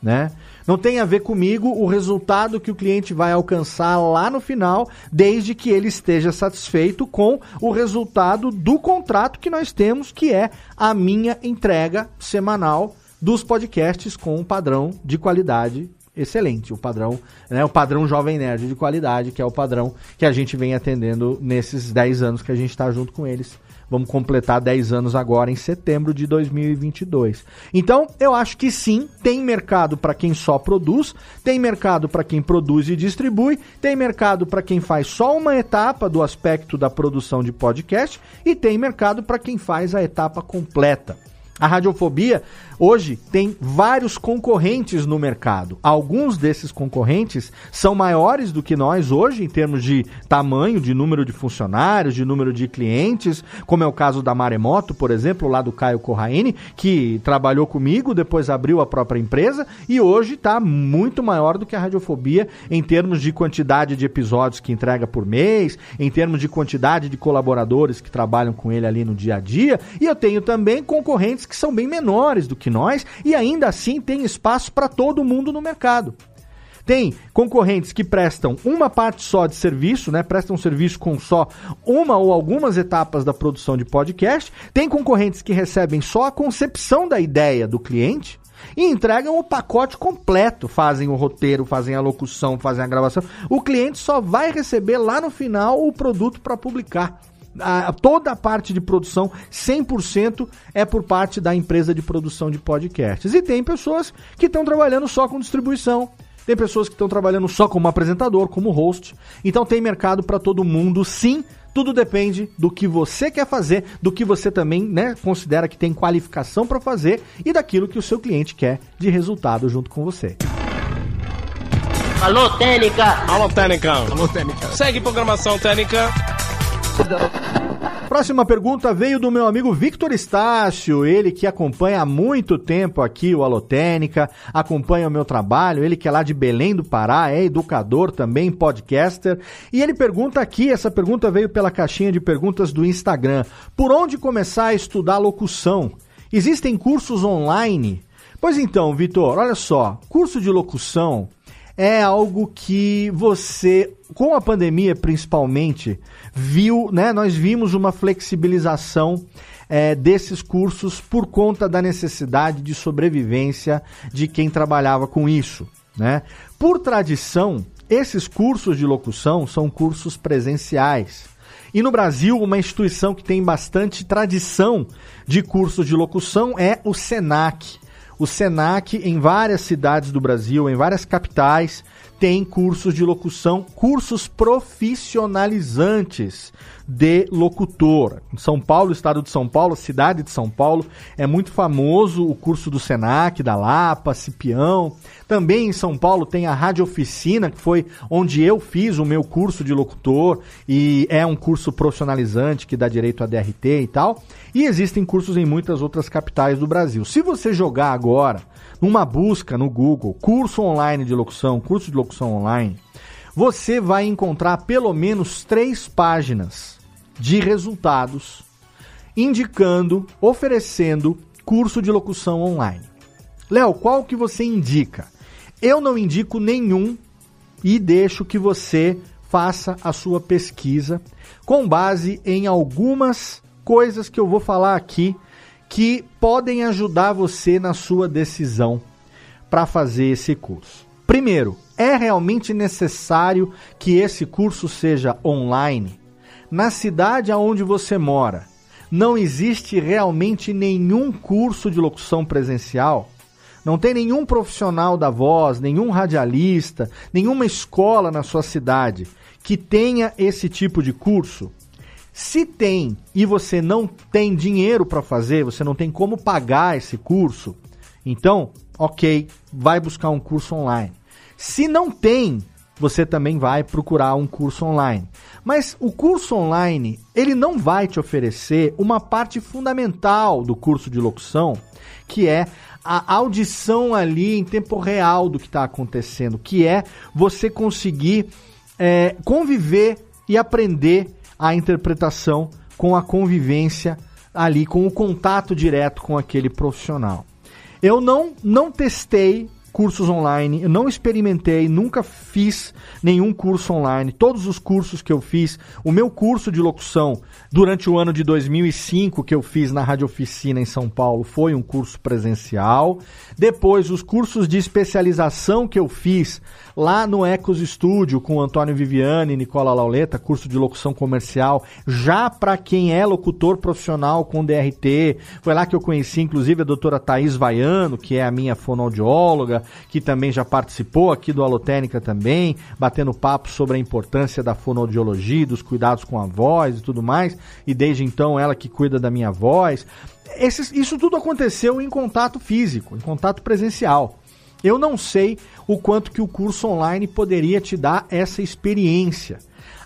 Speaker 1: né? Não tem a ver comigo o resultado que o cliente vai alcançar lá no final, desde que ele esteja satisfeito com o resultado do contrato que nós temos, que é a minha entrega semanal dos podcasts com um padrão de qualidade excelente, o padrão, né, o padrão jovem nerd de qualidade, que é o padrão que a gente vem atendendo nesses 10 anos que a gente está junto com eles Vamos completar 10 anos agora em setembro de 2022. Então, eu acho que sim, tem mercado para quem só produz, tem mercado para quem produz e distribui, tem mercado para quem faz só uma etapa do aspecto da produção de podcast e tem mercado para quem faz a etapa completa. A radiofobia hoje tem vários concorrentes no mercado. Alguns desses concorrentes são maiores do que nós hoje, em termos de tamanho, de número de funcionários, de número de clientes, como é o caso da Maremoto, por exemplo, lá do Caio Corraine, que trabalhou comigo, depois abriu a própria empresa e hoje está muito maior do que a radiofobia em termos de quantidade de episódios que entrega por mês, em termos de quantidade de colaboradores que trabalham com ele ali no dia a dia. E eu tenho também concorrentes que são bem menores do que nós e ainda assim tem espaço para todo mundo no mercado. Tem concorrentes que prestam uma parte só de serviço, né? Prestam serviço com só uma ou algumas etapas da produção de podcast. Tem concorrentes que recebem só a concepção da ideia do cliente e entregam o pacote completo, fazem o roteiro, fazem a locução, fazem a gravação. O cliente só vai receber lá no final o produto para publicar a, toda a parte de produção, 100% é por parte da empresa de produção de podcasts. E tem pessoas que estão trabalhando só com distribuição. Tem pessoas que estão trabalhando só como apresentador, como host. Então tem mercado para todo mundo, sim. Tudo depende do que você quer fazer, do que você também né, considera que tem qualificação para fazer e daquilo que o seu cliente quer de resultado junto com você.
Speaker 3: Alô, Técnica! Alô, Técnica! Alô, Técnica! Segue programação Técnica.
Speaker 1: Próxima pergunta veio do meu amigo Victor Estácio, ele que acompanha há muito tempo aqui o Alotênica, acompanha o meu trabalho, ele que é lá de Belém do Pará, é educador também, podcaster, e ele pergunta aqui, essa pergunta veio pela caixinha de perguntas do Instagram, por onde começar a estudar locução? Existem cursos online? Pois então, Vitor, olha só, curso de locução é algo que você, com a pandemia principalmente, viu, né? Nós vimos uma flexibilização é, desses cursos por conta da necessidade de sobrevivência de quem trabalhava com isso, né? Por tradição, Esses cursos de locução são cursos presenciais. E no Brasil, uma instituição que tem bastante tradição de cursos de locução é o SENAC. O SENAC, em várias cidades do Brasil, em várias capitais, tem cursos de locução, cursos profissionalizantes de locutor. São Paulo, estado de São Paulo, cidade de São Paulo, é muito famoso o curso do Senac, da Lapa, Cipião. Também em São Paulo tem a Rádio Oficina, que foi onde eu fiz o meu curso de locutor e é um curso profissionalizante que dá direito a DRT e tal. E existem cursos em muitas outras capitais do Brasil. Se você jogar agora numa busca no Google, curso online de locução, curso de locução online, você vai encontrar pelo menos três páginas de resultados indicando, oferecendo curso de locução online. Léo, qual que você indica? Eu não indico nenhum e deixo que você faça a sua pesquisa com base em algumas coisas que eu vou falar aqui que podem ajudar você na sua decisão para fazer esse curso. Primeiro, é realmente necessário que esse curso seja online? Na cidade aonde você mora, não existe realmente nenhum curso de locução presencial? Não tem nenhum profissional da voz, nenhum radialista, nenhuma escola na sua cidade que tenha esse tipo de curso? Se tem e você não tem dinheiro para fazer, você não tem como pagar esse curso, então, ok, vai buscar um curso online. Se não tem, você também vai procurar um curso online. Mas o curso online, ele não vai te oferecer uma parte fundamental do curso de locução, que é a audição ali em tempo real do que está acontecendo, que é você conseguir é, conviver e aprender a interpretação com a convivência ali, com o contato direto com aquele profissional. Eu não, não testei cursos online, eu não experimentei, nunca fiz nenhum curso online. Todos os cursos que eu fiz, o meu curso de locução durante o ano de 2005 que eu fiz na Rádio Oficina em São Paulo foi um curso presencial. Depois, os cursos de especialização que eu fiz lá no Ecos Studio com Antônio Viviane e Nicola Lauleta, curso de locução comercial, já para quem é locutor profissional com DRT. Foi lá que eu conheci, inclusive, a doutora Thaís Vaiano, que é a minha fonoaudióloga, que também já participou aqui do Alotênica também, batendo papo sobre a importância da fonoaudiologia, dos cuidados com a voz e tudo mais. E desde então, ela que cuida da minha voz. Isso tudo aconteceu em contato físico, em contato presencial. Eu não sei o quanto que o curso online poderia te dar essa experiência.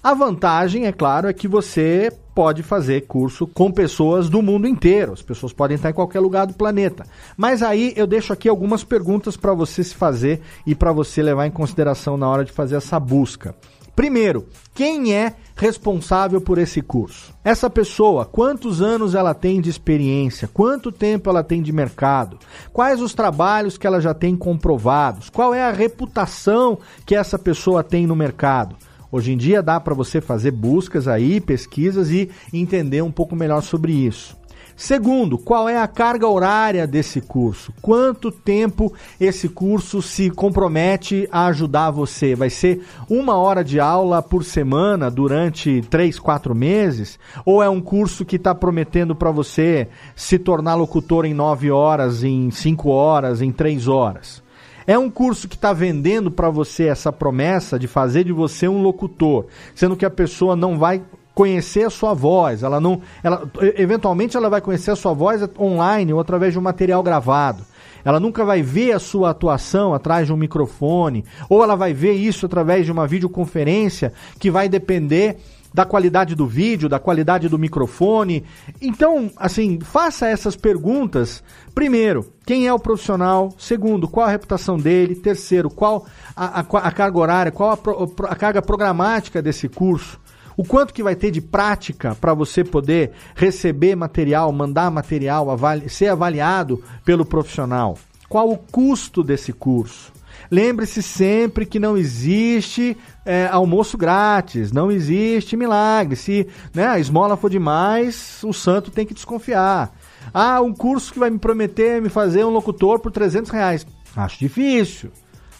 Speaker 1: A vantagem, é claro, é que você pode fazer curso com pessoas do mundo inteiro. As pessoas podem estar em qualquer lugar do planeta. Mas aí eu deixo aqui algumas perguntas para você se fazer e para você levar em consideração na hora de fazer essa busca. Primeiro, quem é responsável por esse curso? Essa pessoa, quantos anos ela tem de experiência? Quanto tempo ela tem de mercado? Quais os trabalhos que ela já tem comprovados? Qual é a reputação que essa pessoa tem no mercado? Hoje em dia dá para você fazer buscas aí, pesquisas e entender um pouco melhor sobre isso. Segundo, qual é a carga horária desse curso? Quanto tempo esse curso se compromete a ajudar você? Vai ser uma hora de aula por semana durante três, quatro meses? Ou é um curso que está prometendo para você se tornar locutor em nove horas, em cinco horas, em três horas? É um curso que está vendendo para você essa promessa de fazer de você um locutor, sendo que a pessoa não vai conhecer a sua voz, ela não, ela, eventualmente ela vai conhecer a sua voz online ou através de um material gravado. Ela nunca vai ver a sua atuação atrás de um microfone, ou ela vai ver isso através de uma videoconferência que vai depender da qualidade do vídeo, da qualidade do microfone. Então, assim, faça essas perguntas. Primeiro, quem é o profissional? Segundo, qual a reputação dele? Terceiro, qual a, a, a carga horária? Qual a, a carga programática desse curso? O quanto que vai ter de prática para você poder receber material, mandar material, avali ser avaliado pelo profissional. Qual o custo desse curso? Lembre-se sempre que não existe é, almoço grátis, não existe milagre. Se né, a esmola for demais, o santo tem que desconfiar. Ah, um curso que vai me prometer me fazer um locutor por 300 reais. Acho difícil,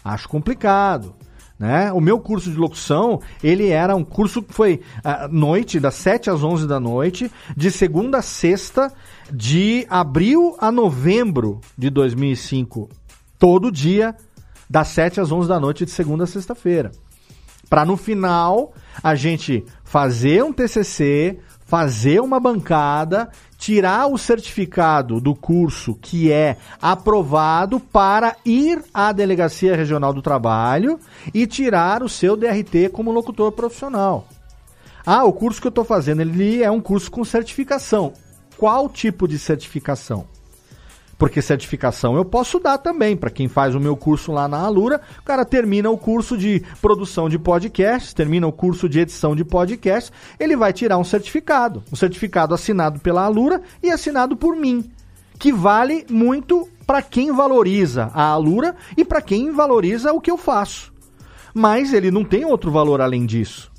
Speaker 1: acho complicado. Né? O meu curso de locução, ele era um curso que foi à noite, das 7 às 11 da noite, de segunda a sexta, de abril a novembro de 2005. Todo dia, das 7 às 11 da noite, de segunda a sexta-feira. Para no final a gente fazer um TCC, fazer uma bancada, tirar o certificado do curso que é aprovado para ir à Delegacia Regional do Trabalho e tirar o seu DRT como locutor profissional. Ah, o curso que eu estou fazendo ele é um curso com certificação. Qual tipo de certificação? Porque certificação eu posso dar também para quem faz o meu curso lá na Alura. O cara termina o curso de produção de podcasts, termina o curso de edição de podcast, ele vai tirar um certificado, um certificado assinado pela Alura e assinado por mim, que vale muito para quem valoriza a Alura e para quem valoriza o que eu faço. Mas ele não tem outro valor além disso.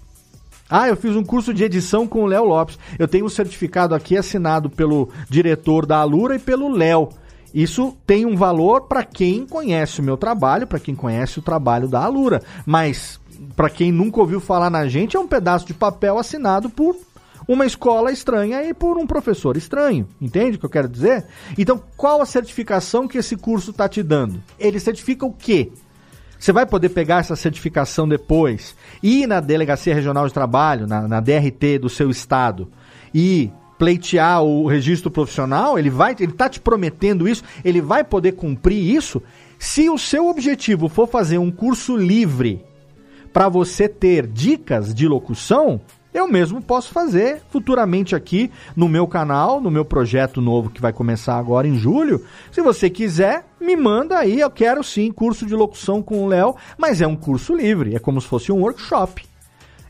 Speaker 1: Ah, eu fiz um curso de edição com o Léo Lopes. Eu tenho um certificado aqui assinado pelo diretor da Alura e pelo Léo. Isso tem um valor para quem conhece o meu trabalho, para quem conhece o trabalho da Alura. Mas para quem nunca ouviu falar na gente, é um pedaço de papel assinado por uma escola estranha e por um professor estranho. Entende o que eu quero dizer? Então, qual a certificação que esse curso está te dando? Ele certifica o quê? Você vai poder pegar essa certificação depois, ir na Delegacia Regional de Trabalho, na, na DRT do seu estado, e pleitear o registro profissional, ele vai, ele tá te prometendo isso, ele vai poder cumprir isso. Se o seu objetivo for fazer um curso livre para você ter dicas de locução, eu mesmo posso fazer futuramente aqui no meu canal, no meu projeto novo que vai começar agora em julho. Se você quiser, me manda aí, eu quero sim curso de locução com o Léo, mas é um curso livre, é como se fosse um workshop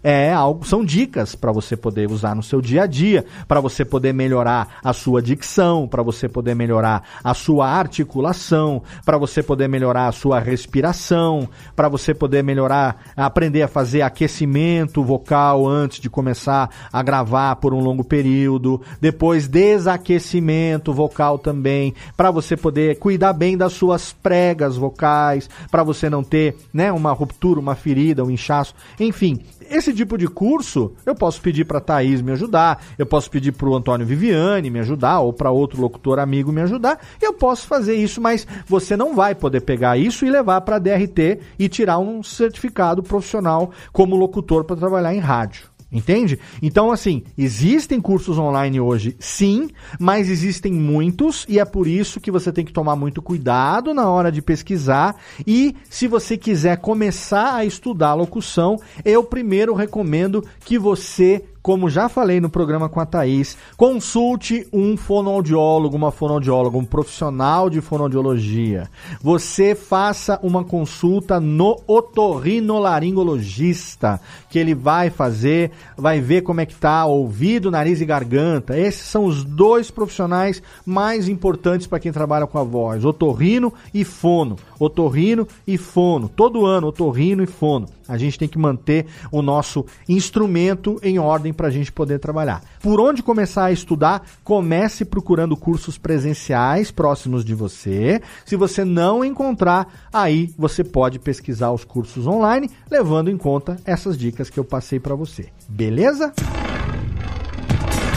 Speaker 1: é algo, são dicas para você poder usar no seu dia a dia, para você poder melhorar a sua dicção, para você poder melhorar a sua articulação, para você poder melhorar a sua respiração, para você poder melhorar, aprender a fazer aquecimento vocal antes de começar a gravar por um longo período, depois desaquecimento vocal também, para você poder cuidar bem das suas pregas vocais, para você não ter, né, uma ruptura, uma ferida, um inchaço, enfim, esse tipo de curso, eu posso pedir para Thaís me ajudar, eu posso pedir para o Antônio Viviane me ajudar, ou para outro locutor amigo me ajudar, eu posso fazer isso, mas você não vai poder pegar isso e levar para a DRT e tirar um certificado profissional como locutor para trabalhar em rádio. Entende? Então, assim, existem cursos online hoje, sim, mas existem muitos e é por isso que você tem que tomar muito cuidado na hora de pesquisar. E se você quiser começar a estudar locução, eu primeiro recomendo que você como já falei no programa com a Thaís, consulte um fonoaudiólogo, uma fonoaudióloga, um profissional de fonoaudiologia. Você faça uma consulta no otorrinolaringologista, que ele vai fazer, vai ver como é que tá ouvido, nariz e garganta. Esses são os dois profissionais mais importantes para quem trabalha com a voz, otorrino e fono. Otorrino e fono. Todo ano, otorrino e fono. A gente tem que manter o nosso instrumento em ordem para a gente poder trabalhar. Por onde começar a estudar? Comece procurando cursos presenciais próximos de você. Se você não encontrar, aí você pode pesquisar os cursos online, levando em conta essas dicas que eu passei para você. Beleza?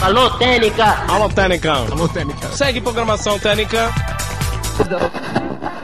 Speaker 3: Alô, Técnica! Alô, Técnica! Alô, Técnica! Segue programação Técnica!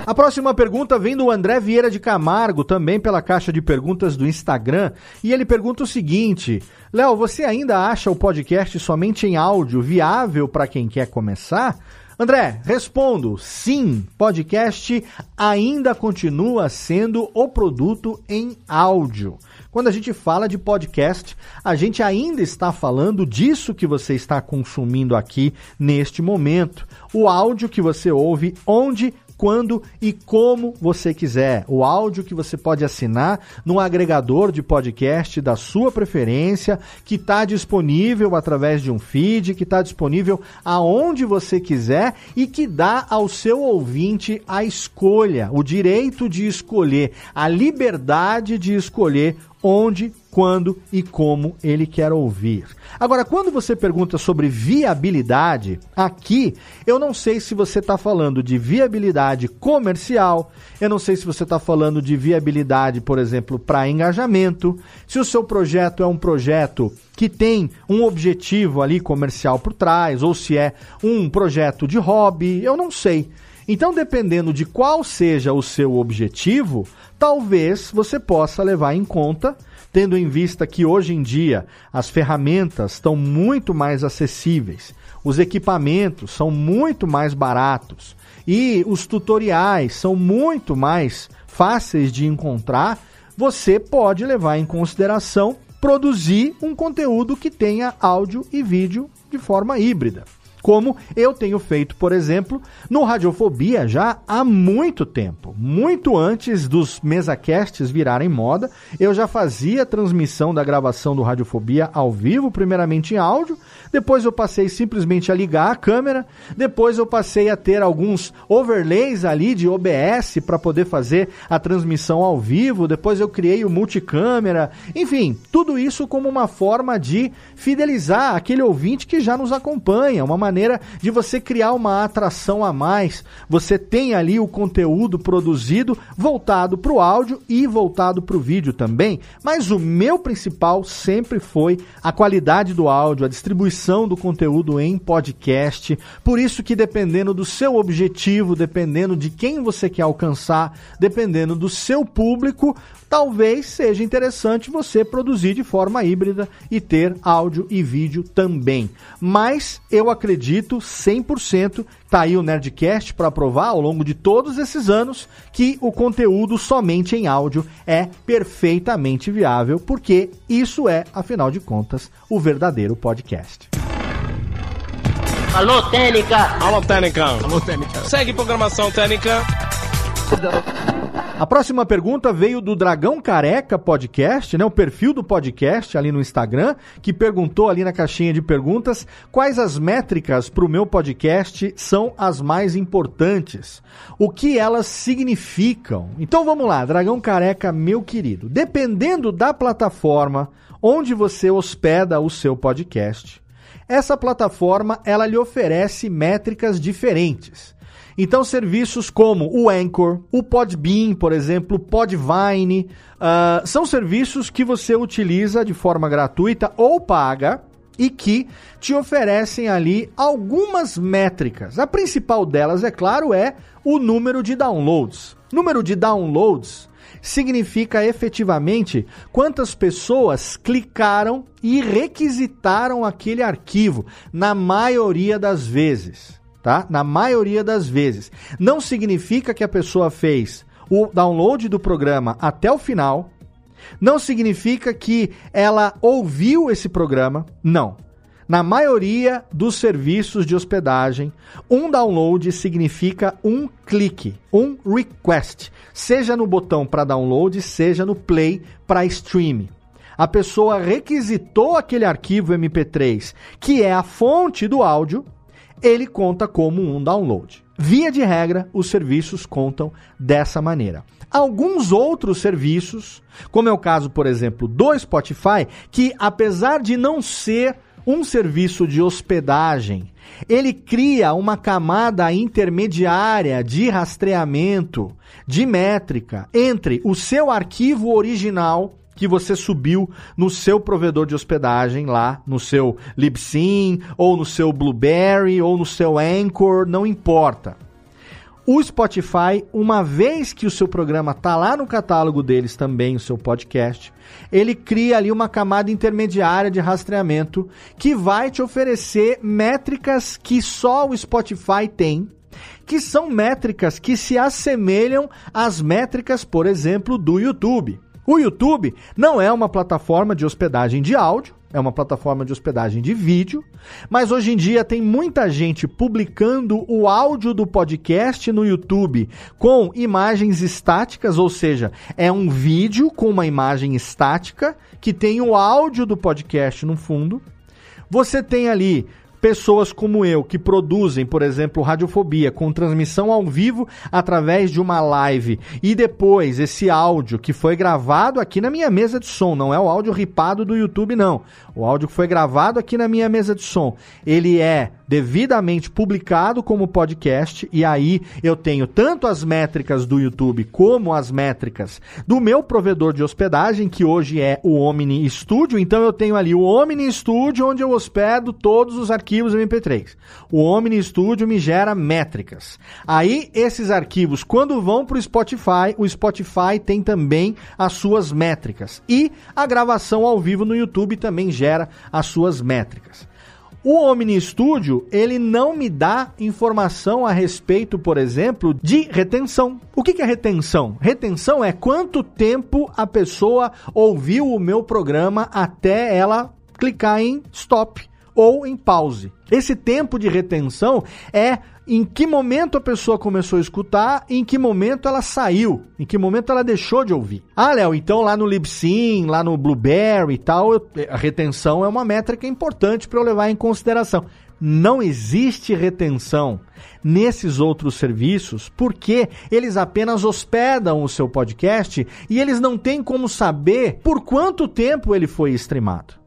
Speaker 1: A próxima pergunta vem do André Vieira de Camargo, também pela caixa de perguntas do Instagram, e ele pergunta o seguinte: Léo, você ainda acha o podcast somente em áudio viável para quem quer começar? André, respondo: sim, podcast ainda continua sendo o produto em áudio. Quando a gente fala de podcast, a gente ainda está falando disso que você está consumindo aqui neste momento. O áudio que você ouve onde quando e como você quiser. O áudio que você pode assinar no agregador de podcast da sua preferência, que está disponível através de um feed, que está disponível aonde você quiser e que dá ao seu ouvinte a escolha, o direito de escolher, a liberdade de escolher onde, quando e como ele quer ouvir. Agora, quando você pergunta sobre viabilidade, aqui eu não sei se você está falando de viabilidade comercial, eu não sei se você está falando de viabilidade, por exemplo, para engajamento, se o seu projeto é um projeto que tem um objetivo ali comercial por trás, ou se é um projeto de hobby, eu não sei. Então, dependendo de qual seja o seu objetivo, talvez você possa levar em conta, tendo em vista que hoje em dia as ferramentas estão muito mais acessíveis, os equipamentos são muito mais baratos e os tutoriais são muito mais fáceis de encontrar, você pode levar em consideração produzir um conteúdo que tenha áudio e vídeo de forma híbrida como eu tenho feito, por exemplo, no Radiofobia já há muito tempo. Muito antes dos mesacasts virarem moda, eu já fazia transmissão da gravação do Radiofobia ao vivo, primeiramente em áudio, depois eu passei simplesmente a ligar a câmera, depois eu passei a ter alguns overlays ali de OBS para poder fazer a transmissão ao vivo, depois eu criei o multicâmera, enfim, tudo isso como uma forma de fidelizar aquele ouvinte que já nos acompanha, uma maneira maneira de você criar uma atração a mais. Você tem ali o conteúdo produzido voltado para o áudio e voltado para o vídeo também. Mas o meu principal sempre foi a qualidade do áudio, a distribuição do conteúdo em podcast. Por isso que dependendo do seu objetivo, dependendo de quem você quer alcançar, dependendo do seu público, talvez seja interessante você produzir de forma híbrida e ter áudio e vídeo também. Mas eu acredito 100%, tá aí o Nerdcast para provar ao longo de todos esses anos que o conteúdo somente em áudio é perfeitamente viável, porque isso é, afinal de contas, o verdadeiro podcast.
Speaker 3: Alô, Técnica! Alô, Técnica! Alô, Técnica! Segue programação Técnica.
Speaker 1: A próxima pergunta veio do Dragão Careca Podcast, né? O perfil do podcast ali no Instagram, que perguntou ali na caixinha de perguntas quais as métricas para o meu podcast são as mais importantes. O que elas significam? Então vamos lá, Dragão Careca, meu querido. Dependendo da plataforma onde você hospeda o seu podcast, essa plataforma ela lhe oferece métricas diferentes. Então, serviços como o Anchor, o Podbean, por exemplo, o Podvine, uh, são serviços que você utiliza de forma gratuita ou paga e que te oferecem ali algumas métricas. A principal delas, é claro, é o número de downloads. Número de downloads significa efetivamente quantas pessoas clicaram e requisitaram aquele arquivo, na maioria das vezes tá? Na maioria das vezes. Não significa que a pessoa fez o download do programa até o final. Não significa que ela ouviu esse programa. Não. Na maioria dos serviços de hospedagem, um download significa um clique, um request, seja no botão para download, seja no play para stream. A pessoa requisitou aquele arquivo MP3, que é a fonte do áudio, ele conta como um download. Via de regra, os serviços contam dessa maneira. Alguns outros serviços, como é o caso, por exemplo, do Spotify, que apesar de não ser um serviço de hospedagem, ele cria uma camada intermediária de rastreamento, de métrica entre o seu arquivo original que você subiu no seu provedor de hospedagem lá, no seu Libsyn, ou no seu Blueberry, ou no seu Anchor, não importa. O Spotify, uma vez que o seu programa está lá no catálogo deles também, o seu podcast, ele cria ali uma camada intermediária de rastreamento que vai te oferecer métricas que só o Spotify tem, que são métricas que se assemelham às métricas, por exemplo, do YouTube. O YouTube não é uma plataforma de hospedagem de áudio, é uma plataforma de hospedagem de vídeo, mas hoje em dia tem muita gente publicando o áudio do podcast no YouTube com imagens estáticas, ou seja, é um vídeo com uma imagem estática que tem o áudio do podcast no fundo. Você tem ali pessoas como eu que produzem, por exemplo, Radiofobia com transmissão ao vivo através de uma live e depois esse áudio que foi gravado aqui na minha mesa de som, não é o áudio ripado do YouTube não. O áudio que foi gravado aqui na minha mesa de som, ele é devidamente publicado como podcast e aí eu tenho tanto as métricas do YouTube como as métricas do meu provedor de hospedagem, que hoje é o Omni Studio. Então eu tenho ali o Omni Studio onde eu hospedo todos os arquivos MP3. O Omni Studio me gera métricas. Aí esses arquivos quando vão para o Spotify, o Spotify tem também as suas métricas e a gravação ao vivo no YouTube também gera as suas métricas. O Omni Studio, ele não me dá informação a respeito, por exemplo, de retenção. O que é retenção? Retenção é quanto tempo a pessoa ouviu o meu programa até ela clicar em stop ou em pause. Esse tempo de retenção é em que momento a pessoa começou a escutar em que momento ela saiu, em que momento ela deixou de ouvir. Ah, Léo, então lá no Libsyn, lá no Blueberry e tal, eu, a retenção é uma métrica importante para eu levar em consideração. Não existe retenção nesses outros serviços porque eles apenas hospedam o seu podcast e eles não têm como saber por quanto tempo ele foi streamado.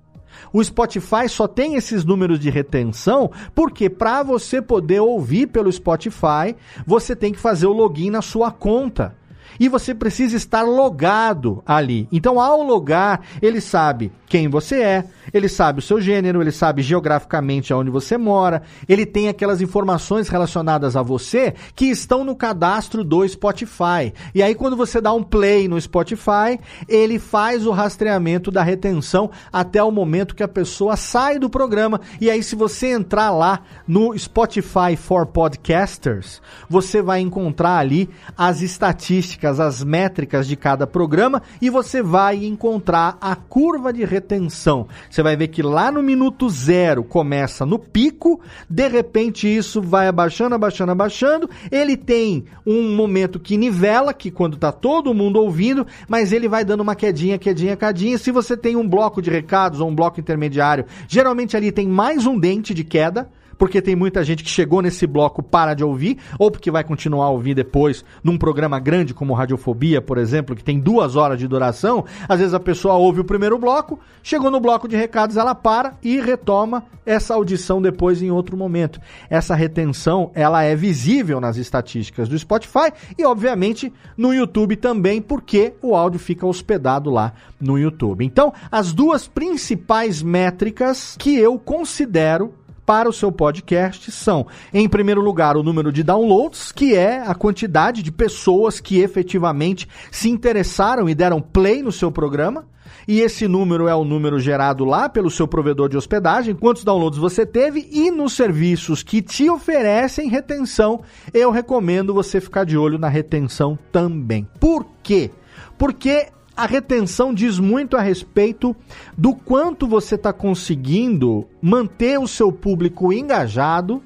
Speaker 1: O Spotify só tem esses números de retenção porque para você poder ouvir pelo Spotify, você tem que fazer o login na sua conta e você precisa estar logado ali. Então, ao logar, ele sabe quem você é, ele sabe o seu gênero, ele sabe geograficamente aonde você mora, ele tem aquelas informações relacionadas a você que estão no cadastro do Spotify. E aí, quando você dá um play no Spotify, ele faz o rastreamento da retenção até o momento que a pessoa sai do programa. E aí, se você entrar lá no Spotify for Podcasters, você vai encontrar ali as estatísticas, as métricas de cada programa e você vai encontrar a curva de retenção. Você vai ver que lá no minuto zero começa no pico, de repente isso vai abaixando, abaixando, abaixando. Ele tem um momento que nivela, que quando está todo mundo ouvindo, mas ele vai dando uma quedinha, quedinha, quedinha. Se você tem um bloco de recados ou um bloco intermediário, geralmente ali tem mais um dente de queda porque tem muita gente que chegou nesse bloco para de ouvir, ou porque vai continuar a ouvir depois num programa grande como Radiofobia, por exemplo, que tem duas horas de duração. Às vezes a pessoa ouve o primeiro bloco, chegou no bloco de recados, ela para e retoma essa audição depois em outro momento. Essa retenção, ela é visível nas estatísticas do Spotify e, obviamente, no YouTube também, porque o áudio fica hospedado lá no YouTube. Então, as duas principais métricas que eu considero para o seu podcast são, em primeiro lugar, o número de downloads, que é a quantidade de pessoas que efetivamente se interessaram e deram play no seu programa. E esse número é o número gerado lá pelo seu provedor de hospedagem, quantos downloads você teve e nos serviços que te oferecem retenção, eu recomendo você ficar de olho na retenção também. Por quê? Porque a retenção diz muito a respeito do quanto você está conseguindo manter o seu público engajado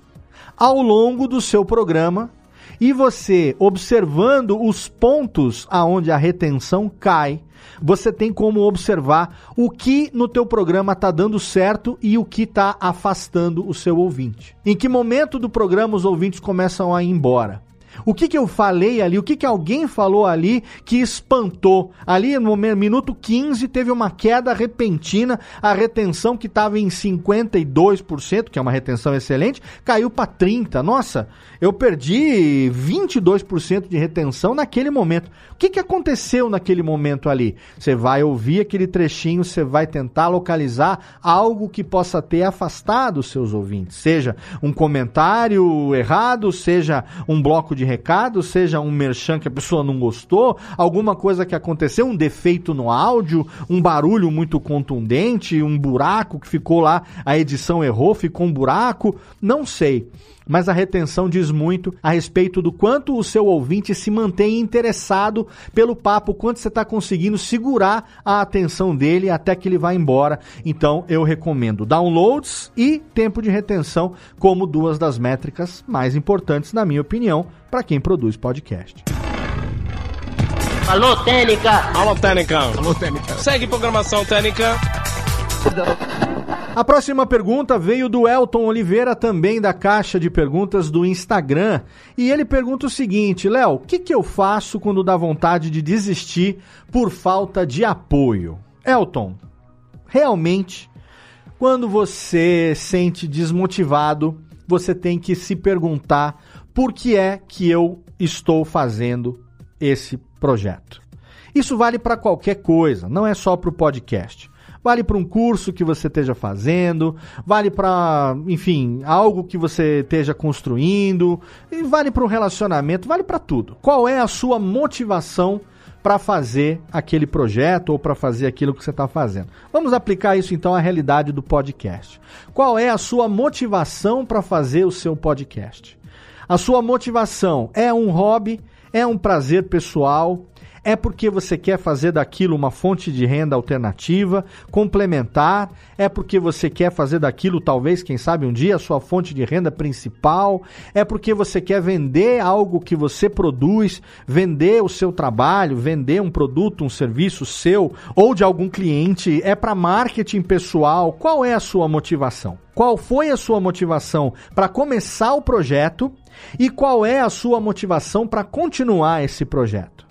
Speaker 1: ao longo do seu programa e você observando os pontos aonde a retenção cai, você tem como observar o que no teu programa está dando certo e o que está afastando o seu ouvinte. Em que momento do programa os ouvintes começam a ir embora? O que, que eu falei ali, o que, que alguém falou ali que espantou? Ali no minuto 15 teve uma queda repentina, a retenção que estava em 52%, que é uma retenção excelente, caiu para 30%. Nossa, eu perdi 22% de retenção naquele momento. O que, que aconteceu naquele momento ali? Você vai ouvir aquele trechinho, você vai tentar localizar algo que possa ter afastado os seus ouvintes, seja um comentário errado, seja um bloco de recado, seja um merchan que a pessoa não gostou, alguma coisa que aconteceu, um defeito no áudio, um barulho muito contundente, um buraco que ficou lá, a edição errou, ficou um buraco, não sei mas a retenção diz muito a respeito do quanto o seu ouvinte se mantém interessado pelo papo, quanto você está conseguindo segurar a atenção dele até que ele vá embora. Então eu recomendo downloads e tempo de retenção como duas das métricas mais importantes, na minha opinião, para quem produz podcast.
Speaker 3: Alô, Técnica! Alô, Técnica! Alô, Técnica! Segue programação Técnica.
Speaker 1: A próxima pergunta veio do Elton Oliveira, também da caixa de perguntas do Instagram. E ele pergunta o seguinte: Léo, o que, que eu faço quando dá vontade de desistir por falta de apoio? Elton, realmente, quando você sente desmotivado, você tem que se perguntar por que é que eu estou fazendo esse projeto. Isso vale para qualquer coisa, não é só para o podcast. Vale para um curso que você esteja fazendo, vale para, enfim, algo que você esteja construindo, e vale para um relacionamento, vale para tudo. Qual é a sua motivação para fazer aquele projeto ou para fazer aquilo que você está fazendo? Vamos aplicar isso então à realidade do podcast. Qual é a sua motivação para fazer o seu podcast? A sua motivação é um hobby, é um prazer pessoal, é porque você quer fazer daquilo uma fonte de renda alternativa, complementar? É porque você quer fazer daquilo, talvez, quem sabe um dia, a sua fonte de renda principal? É porque você quer vender algo que você produz, vender o seu trabalho, vender um produto, um serviço seu ou de algum cliente? É para marketing pessoal? Qual é a sua motivação? Qual foi a sua motivação para começar o projeto e qual é a sua motivação para continuar esse projeto?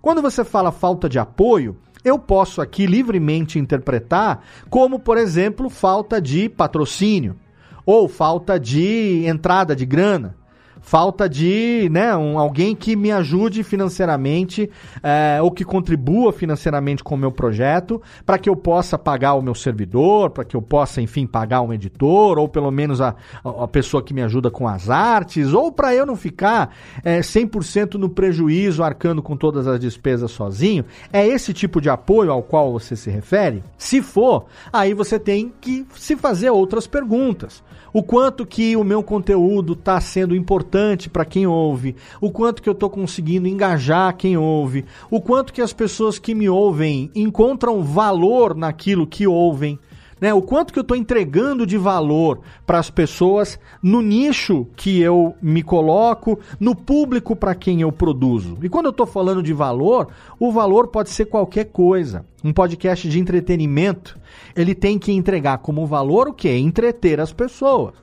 Speaker 1: Quando você fala falta de apoio, eu posso aqui livremente interpretar como, por exemplo, falta de patrocínio ou falta de entrada de grana falta de né, um, alguém que me ajude financeiramente é, ou que contribua financeiramente com o meu projeto para que eu possa pagar o meu servidor, para que eu possa, enfim, pagar um editor ou pelo menos a, a pessoa que me ajuda com as artes ou para eu não ficar é, 100% no prejuízo arcando com todas as despesas sozinho. É esse tipo de apoio ao qual você se refere? Se for, aí você tem que se fazer outras perguntas o quanto que o meu conteúdo está sendo importante para quem ouve, o quanto que eu estou conseguindo engajar quem ouve, o quanto que as pessoas que me ouvem encontram valor naquilo que ouvem né? O quanto que eu estou entregando de valor para as pessoas no nicho que eu me coloco, no público para quem eu produzo. E quando eu estou falando de valor, o valor pode ser qualquer coisa. Um podcast de entretenimento, ele tem que entregar como valor o que? Entreter as pessoas.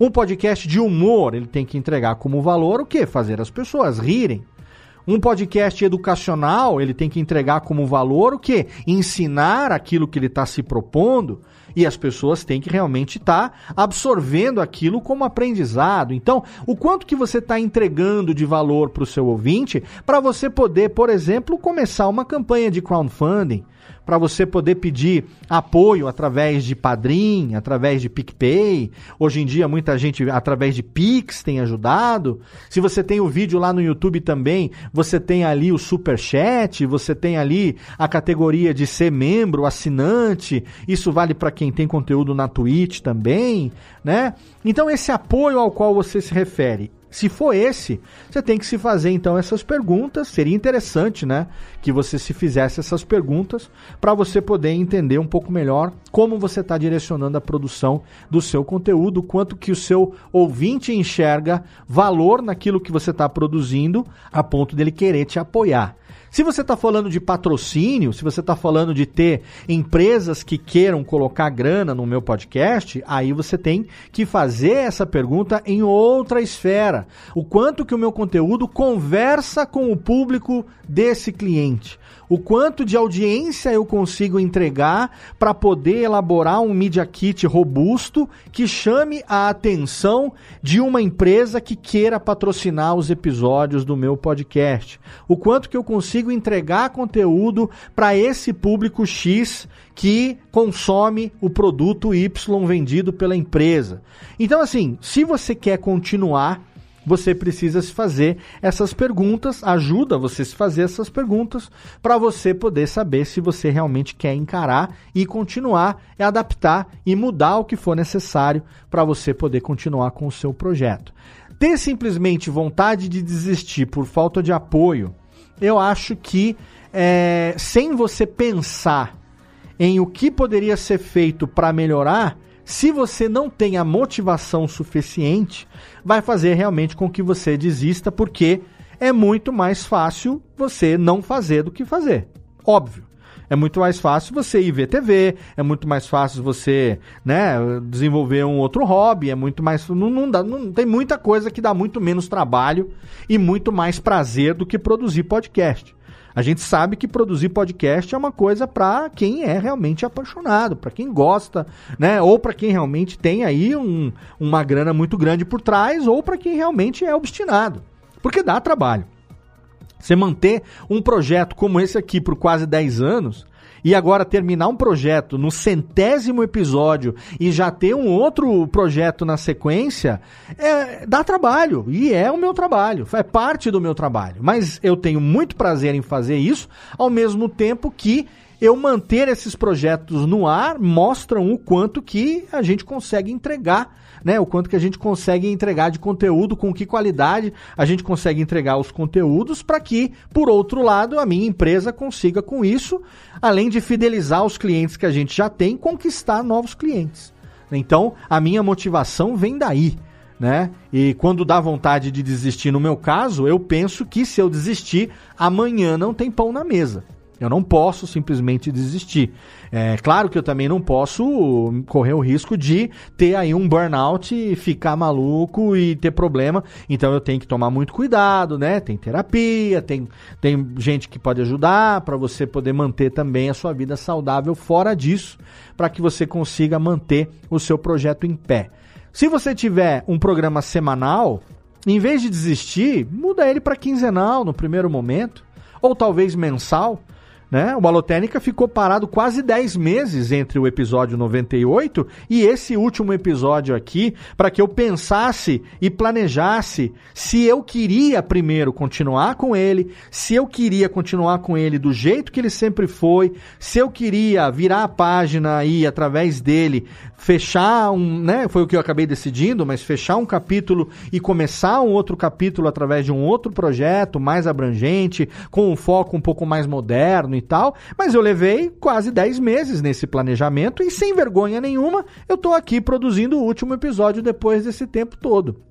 Speaker 1: Um podcast de humor, ele tem que entregar como valor o que? Fazer as pessoas rirem. Um podcast educacional, ele tem que entregar como valor o quê? Ensinar aquilo que ele está se propondo e as pessoas têm que realmente estar tá absorvendo aquilo como aprendizado. Então, o quanto que você está entregando de valor para o seu ouvinte para você poder, por exemplo, começar uma campanha de crowdfunding para você poder pedir apoio através de Padrim, através de PicPay. Hoje em dia, muita gente através de Pix tem ajudado. Se você tem o vídeo lá no YouTube também, você tem ali o Super Chat, você tem ali a categoria de ser membro, assinante. Isso vale para quem tem conteúdo na Twitch também, né? Então, esse apoio ao qual você se refere se for esse, você tem que se fazer então essas perguntas. Seria interessante, né, que você se fizesse essas perguntas para você poder entender um pouco melhor como você está direcionando a produção do seu conteúdo, quanto que o seu ouvinte enxerga valor naquilo que você está produzindo, a ponto dele querer te apoiar. Se você está falando de patrocínio, se você está falando de ter empresas que queiram colocar grana no meu podcast, aí você tem que fazer essa pergunta em outra esfera. O quanto que o meu conteúdo conversa com o público desse cliente o quanto de audiência eu consigo entregar para poder elaborar um Media Kit robusto que chame a atenção de uma empresa que queira patrocinar os episódios do meu podcast. O quanto que eu consigo entregar conteúdo para esse público X que consome o produto Y vendido pela empresa. Então, assim, se você quer continuar você precisa se fazer essas perguntas, ajuda você a se fazer essas perguntas para você poder saber se você realmente quer encarar e continuar, e adaptar e mudar o que for necessário para você poder continuar com o seu projeto. Ter simplesmente vontade de desistir por falta de apoio, eu acho que é, sem você pensar em o que poderia ser feito para melhorar, se você não tem a motivação suficiente, vai fazer realmente com que você desista, porque é muito mais fácil você não fazer do que fazer. Óbvio. É muito mais fácil você ir ver TV, é muito mais fácil você, né, desenvolver um outro hobby, é muito mais não, não, dá, não tem muita coisa que dá muito menos trabalho e muito mais prazer do que produzir podcast. A gente sabe que produzir podcast é uma coisa para quem é realmente apaixonado, para quem gosta, né? Ou para quem realmente tem aí um, uma grana muito grande por trás, ou para quem realmente é obstinado. Porque dá trabalho. Você manter um projeto como esse aqui por quase 10 anos e agora terminar um projeto no centésimo episódio e já ter um outro projeto na sequência, é, dá trabalho. E é o meu trabalho, é parte do meu trabalho. Mas eu tenho muito prazer em fazer isso, ao mesmo tempo que eu manter esses projetos no ar mostram o quanto que a gente consegue entregar né? O quanto que a gente consegue entregar de conteúdo, com que qualidade a gente consegue entregar os conteúdos para que, por outro lado, a minha empresa consiga com isso, além de fidelizar os clientes que a gente já tem, conquistar novos clientes. Então, a minha motivação vem daí. Né? E quando dá vontade de desistir, no meu caso, eu penso que se eu desistir, amanhã não tem pão na mesa. Eu não posso simplesmente desistir. É claro que eu também não posso correr o risco de ter aí um burnout e ficar maluco e ter problema. Então eu tenho que tomar muito cuidado, né? Tem terapia, tem, tem gente que pode ajudar para você poder manter também a sua vida saudável fora disso, para que você consiga manter o seu projeto em pé. Se você tiver um programa semanal, em vez de desistir, muda ele para quinzenal no primeiro momento, ou talvez mensal né? O Alotênica ficou parado quase 10 meses entre o episódio 98 e esse último episódio aqui, para que eu pensasse e planejasse se eu queria primeiro continuar com ele, se eu queria continuar com ele do jeito que ele sempre foi, se eu queria virar a página aí através dele fechar um, né, foi o que eu acabei decidindo, mas fechar um capítulo e começar um outro capítulo através de um outro projeto mais abrangente, com um foco um pouco mais moderno e tal, mas eu levei quase 10 meses nesse planejamento e sem vergonha nenhuma, eu estou aqui produzindo o último episódio depois desse tempo todo.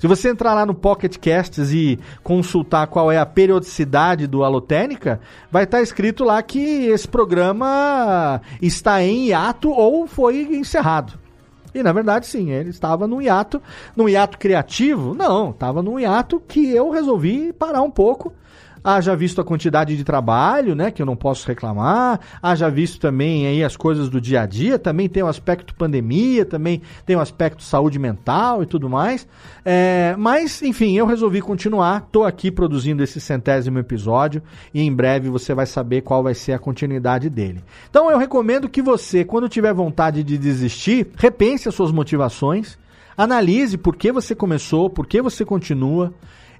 Speaker 1: Se você entrar lá no Pocket Casts e consultar qual é a periodicidade do Alotênica, vai estar tá escrito lá que esse programa está em hiato ou foi encerrado. E na verdade, sim, ele estava no hiato, no hiato criativo? Não, estava no hiato que eu resolvi parar um pouco haja visto a quantidade de trabalho, né, que eu não posso reclamar, haja visto também aí as coisas do dia a dia, também tem o aspecto pandemia, também tem o aspecto saúde mental e tudo mais. É, mas, enfim, eu resolvi continuar, tô aqui produzindo esse centésimo episódio e em breve você vai saber qual vai ser a continuidade dele. Então eu recomendo que você, quando tiver vontade de desistir, repense as suas motivações, analise por que você começou, por que você continua,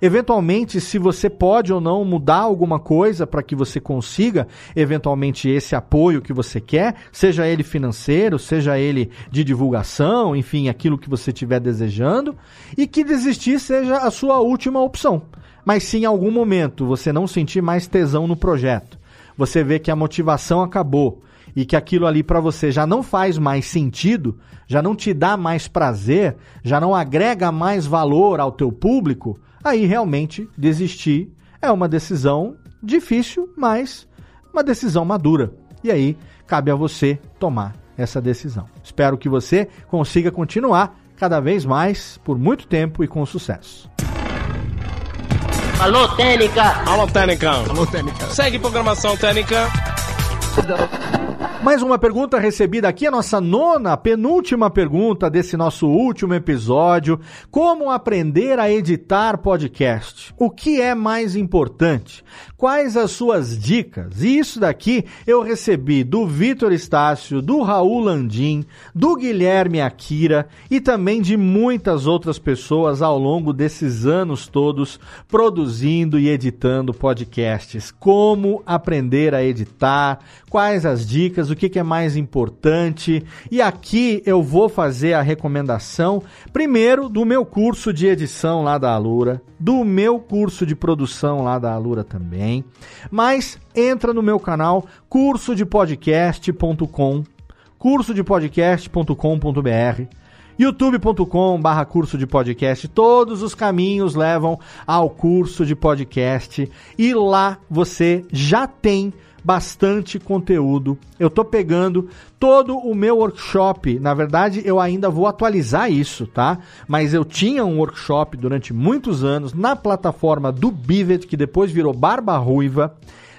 Speaker 1: Eventualmente, se você pode ou não mudar alguma coisa para que você consiga eventualmente esse apoio que você quer, seja ele financeiro, seja ele de divulgação, enfim, aquilo que você estiver desejando, e que desistir seja a sua última opção. Mas se em algum momento você não sentir mais tesão no projeto, você vê que a motivação acabou e que aquilo ali para você já não faz mais sentido, já não te dá mais prazer, já não agrega mais valor ao teu público, aí realmente desistir é uma decisão difícil, mas uma decisão madura. E aí cabe a você tomar essa decisão. Espero que você consiga continuar cada vez mais por muito tempo e com sucesso.
Speaker 3: Alô, Técnica! Alô, Técnica! Alô, Técnica! Segue programação Técnica.
Speaker 1: Mais uma pergunta recebida aqui, a nossa nona, penúltima pergunta desse nosso último episódio. Como aprender a editar podcast? O que é mais importante? Quais as suas dicas? E isso daqui eu recebi do Vitor Estácio, do Raul Landim, do Guilherme Akira e também de muitas outras pessoas ao longo desses anos todos produzindo e editando podcasts. Como aprender a editar? Quais as dicas? O que, que é mais importante. E aqui eu vou fazer a recomendação, primeiro, do meu curso de edição lá da Alura, do meu curso de produção lá da Alura também. Mas entra no meu canal cursodepodcast.com cursodepodcast.com.br youtube.com barra curso de podcast. Todos os caminhos levam ao curso de podcast e lá você já tem bastante conteúdo. Eu tô pegando todo o meu workshop. Na verdade, eu ainda vou atualizar isso, tá? Mas eu tinha um workshop durante muitos anos na plataforma do Bivet, que depois virou Barba Ruiva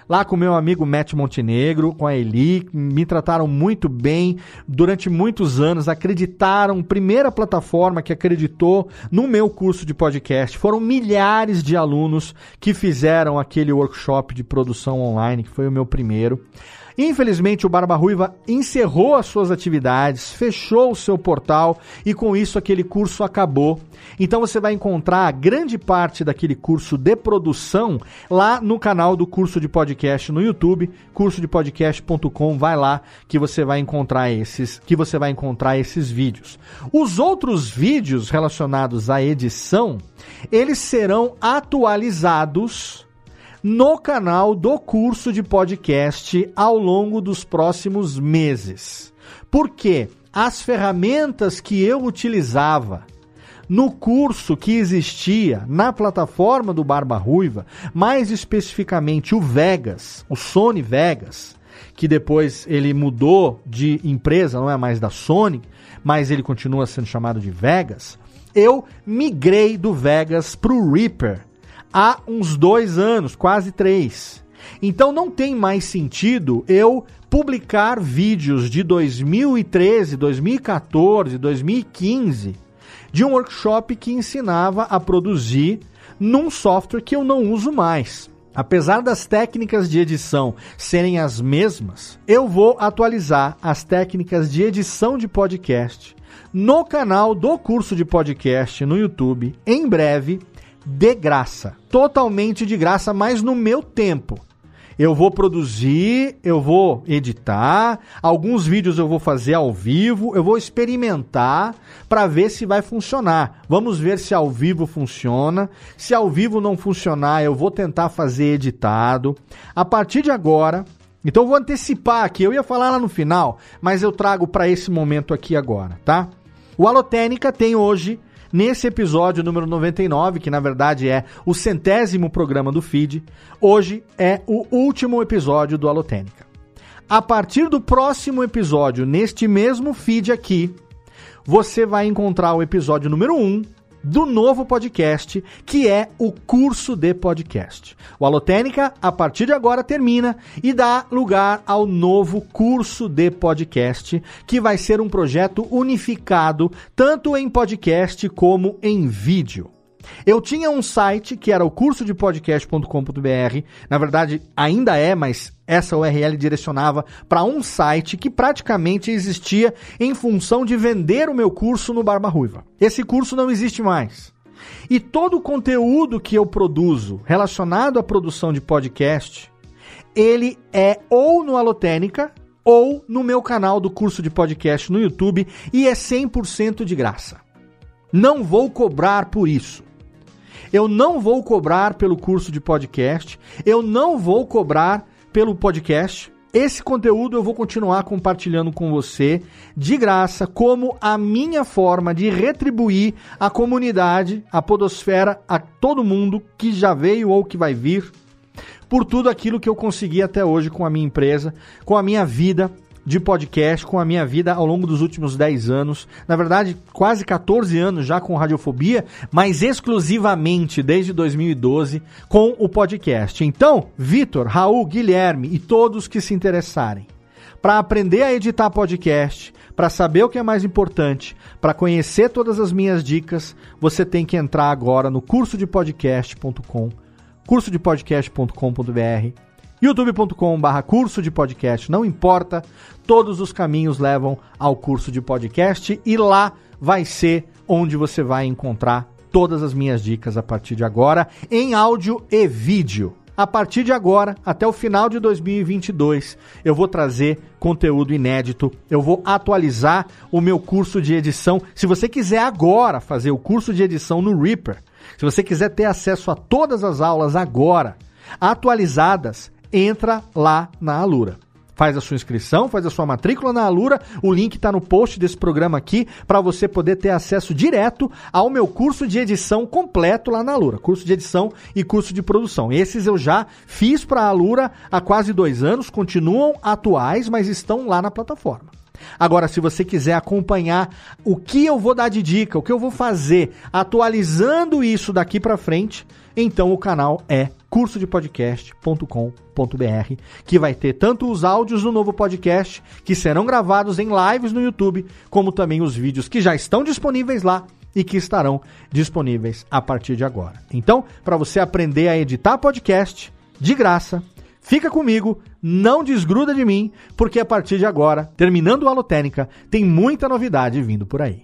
Speaker 1: lá com meu amigo Matt Montenegro, com a Eli, me trataram muito bem durante muitos anos, acreditaram, primeira plataforma que acreditou no meu curso de podcast. Foram milhares de alunos que fizeram aquele workshop de produção online, que foi o meu primeiro. Infelizmente, o Barba Ruiva encerrou as suas atividades, fechou o seu portal e com isso aquele curso acabou. Então você vai encontrar grande parte daquele curso de produção lá no canal do curso de podcast no YouTube, cursodepodcast.com, vai lá que você vai encontrar esses, que você vai encontrar esses vídeos. Os outros vídeos relacionados à edição, eles serão atualizados no canal do curso de podcast ao longo dos próximos meses. Porque as ferramentas que eu utilizava no curso que existia na plataforma do Barba Ruiva, mais especificamente o Vegas, o Sony Vegas, que depois ele mudou de empresa, não é mais da Sony, mas ele continua sendo chamado de Vegas. Eu migrei do Vegas para o Reaper há uns dois anos, quase três. Então não tem mais sentido eu publicar vídeos de 2013, 2014, 2015 de um workshop que ensinava a produzir num software que eu não uso mais. Apesar das técnicas de edição serem as mesmas, eu vou atualizar as técnicas de edição de podcast no canal do curso de podcast no YouTube em breve de graça. Totalmente de graça, mas no meu tempo. Eu vou produzir, eu vou editar, alguns vídeos eu vou fazer ao vivo, eu vou experimentar para ver se vai funcionar. Vamos ver se ao vivo funciona. Se ao vivo não funcionar, eu vou tentar fazer editado. A partir de agora, então eu vou antecipar aqui, eu ia falar lá no final, mas eu trago para esse momento aqui agora, tá? O Alotênica tem hoje nesse episódio número 99, que na verdade é o centésimo programa do feed. Hoje é o último episódio do Alotênica. A partir do próximo episódio, neste mesmo feed aqui, você vai encontrar o episódio número 1, do novo podcast, que é o curso de podcast. O Alotênica, a partir de agora, termina e dá lugar ao novo curso de podcast, que vai ser um projeto unificado tanto em podcast como em vídeo. Eu tinha um site que era o curso de podcast.com.br. Na verdade, ainda é, mas essa URL direcionava para um site que praticamente existia em função de vender o meu curso no Barba Ruiva. Esse curso não existe mais. E todo o conteúdo que eu produzo relacionado à produção de podcast, ele é ou no Alotênica ou no meu canal do curso de podcast no YouTube e é 100% de graça. Não vou cobrar por isso. Eu não vou cobrar pelo curso de podcast, eu não vou cobrar pelo podcast. Esse conteúdo eu vou continuar compartilhando com você de graça, como a minha forma de retribuir a comunidade, a podosfera, a todo mundo que já veio ou que vai vir, por tudo aquilo que eu consegui até hoje com a minha empresa, com a minha vida, de podcast com a minha vida ao longo dos últimos 10 anos. Na verdade, quase 14 anos já com Radiofobia, mas exclusivamente desde 2012 com o podcast. Então, Vitor, Raul, Guilherme e todos que se interessarem para aprender a editar podcast, para saber o que é mais importante, para conhecer todas as minhas dicas, você tem que entrar agora no curso de podcast.com, cursodepodcast.com.br youtube.com/barra curso de podcast. Não importa, todos os caminhos levam ao curso de podcast e lá vai ser onde você vai encontrar todas as minhas dicas a partir de agora em áudio e vídeo. A partir de agora, até o final de 2022, eu vou trazer conteúdo inédito, eu vou atualizar o meu curso de edição. Se você quiser agora fazer o curso de edição no Reaper, se você quiser ter acesso a todas as aulas agora, atualizadas, entra lá na Alura. faz a sua inscrição, faz a sua matrícula na Alura. O link está no post desse programa aqui para você poder ter acesso direto ao meu curso de edição completo lá na Alura. Curso de edição e curso de produção. Esses eu já fiz para a Alura há quase dois anos, continuam atuais, mas estão lá na plataforma. Agora, se você quiser acompanhar o que eu vou dar de dica, o que eu vou fazer, atualizando isso daqui para frente, então o canal é cursodepodcast.com.br, que vai ter tanto os áudios do novo podcast, que serão gravados em lives no YouTube, como também os vídeos que já estão disponíveis lá e que estarão disponíveis a partir de agora. Então, para você aprender a editar podcast de graça, fica comigo, não desgruda de mim, porque a partir de agora, terminando o Alotênica, tem muita novidade vindo por aí.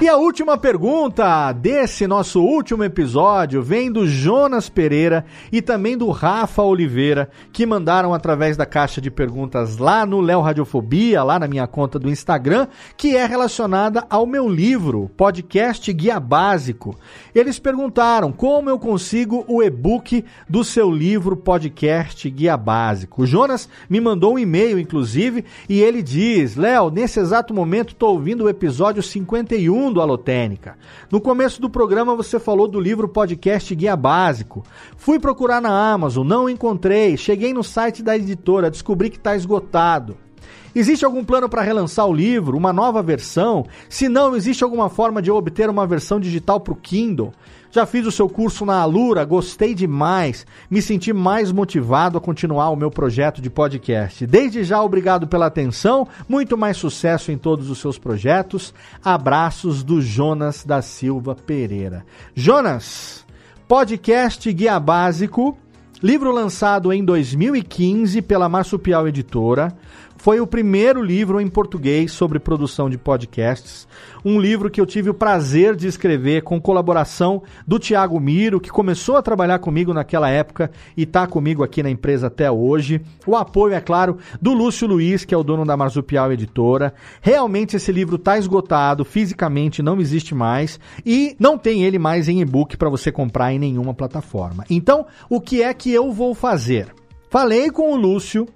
Speaker 1: E a última pergunta desse nosso último episódio vem do Jonas Pereira e também do Rafa Oliveira, que mandaram através da caixa de perguntas lá no Léo Radiofobia, lá na minha conta do Instagram, que é relacionada ao meu livro, Podcast Guia Básico. Eles perguntaram como eu consigo o e-book do seu livro Podcast Guia Básico. O Jonas me mandou um e-mail, inclusive, e ele diz: Léo, nesse exato momento estou ouvindo o episódio 51 do Alotênica. No começo do programa você falou do livro podcast Guia Básico. Fui procurar na Amazon, não encontrei. Cheguei no site da editora, descobri que está esgotado. Existe algum plano para relançar o livro, uma nova versão? Se não, existe alguma forma de eu obter uma versão digital para o Kindle? Já fiz o seu curso na Alura, gostei demais, me senti mais motivado a continuar o meu projeto de podcast. Desde já, obrigado pela atenção, muito mais sucesso em todos os seus projetos. Abraços do Jonas da Silva Pereira. Jonas, podcast Guia Básico, livro lançado em 2015 pela Marsupial Editora. Foi o primeiro livro em português sobre produção de podcasts. Um livro que eu tive o prazer de escrever com colaboração do Tiago Miro, que começou a trabalhar comigo naquela época e está comigo aqui na empresa até hoje. O apoio, é claro, do Lúcio Luiz, que é o dono da Marsupial Editora. Realmente esse livro está esgotado, fisicamente não existe mais e não tem ele mais em e-book para você comprar em nenhuma plataforma. Então, o que é que eu vou fazer? Falei com o Lúcio,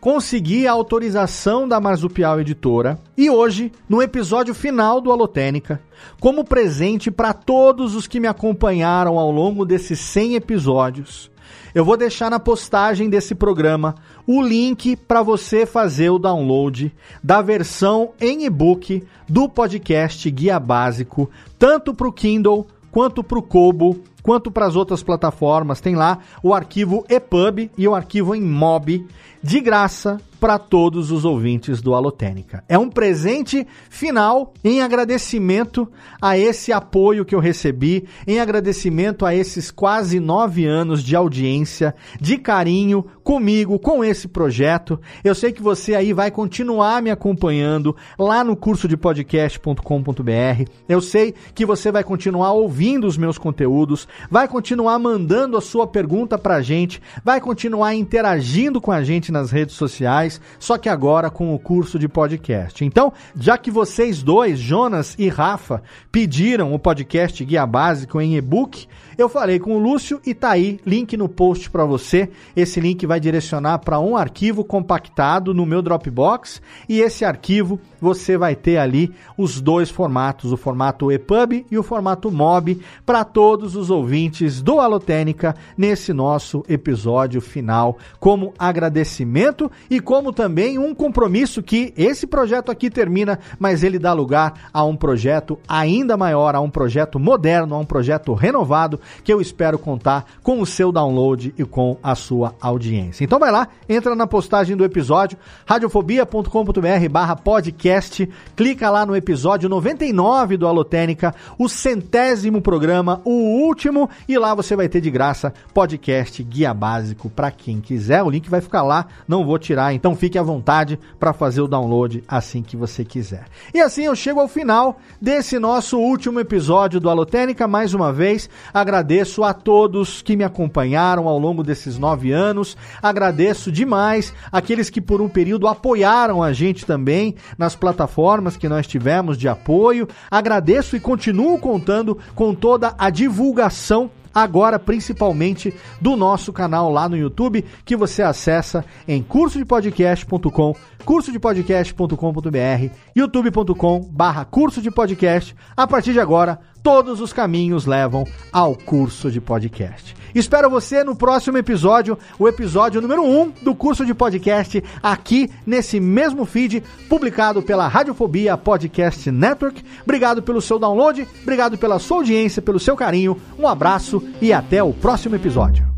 Speaker 1: consegui a autorização da Marsupial Editora e hoje, no episódio final do Alotênica, como presente para todos os que me acompanharam ao longo desses 100 episódios, eu vou deixar na postagem desse programa o link para você fazer o download da versão em e-book do podcast Guia Básico, tanto para o Kindle quanto para o Kobo, quanto para as outras plataformas. Tem lá o arquivo EPUB e o arquivo em MOB de graça para todos os ouvintes do Alotênica. É um presente final em agradecimento a esse apoio que eu recebi, em agradecimento a esses quase nove anos de audiência, de carinho comigo, com esse projeto. Eu sei que você aí vai continuar me acompanhando lá no curso de podcast.com.br. Eu sei que você vai continuar ouvindo os meus conteúdos, vai continuar mandando a sua pergunta para a gente, vai continuar interagindo com a gente nas redes sociais só que agora com o curso de podcast. Então, já que vocês dois, Jonas e Rafa, pediram o podcast Guia Básico em e-book, eu falei com o Lúcio e tá aí, link no post para você. Esse link vai direcionar para um arquivo compactado no meu Dropbox e esse arquivo você vai ter ali os dois formatos, o formato EPUB e o formato MOB, para todos os ouvintes do Alotênica nesse nosso episódio final, como agradecimento e como também um compromisso que esse projeto aqui termina, mas ele dá lugar a um projeto ainda maior, a um projeto moderno, a um projeto renovado que eu espero contar com o seu download e com a sua audiência. Então vai lá, entra na postagem do episódio, radiofobia.com.br barra podcast, clica lá no episódio 99 do Alotênica, o centésimo programa, o último e lá você vai ter de graça podcast Guia Básico para quem quiser. O link vai ficar lá, não vou tirar, então fique à vontade para fazer o download assim que você quiser. E assim eu chego ao final desse nosso último episódio do Alotênica. Mais uma vez, agradeço a todos que me acompanharam ao longo desses nove anos. Agradeço demais aqueles que por um período apoiaram a gente também nas plataformas que nós tivemos de apoio. Agradeço e continuo contando com toda a divulgação agora principalmente do nosso canal lá no YouTube, que você acessa em cursodepodcast.com, cursodepodcast.com.br, youtube.com barra curso de podcast. A partir de agora, todos os caminhos levam ao curso de podcast. Espero você no próximo episódio, o episódio número 1 um do curso de podcast, aqui nesse mesmo feed, publicado pela Radiofobia Podcast Network. Obrigado pelo seu download, obrigado pela sua audiência, pelo seu carinho. Um abraço e até o próximo episódio.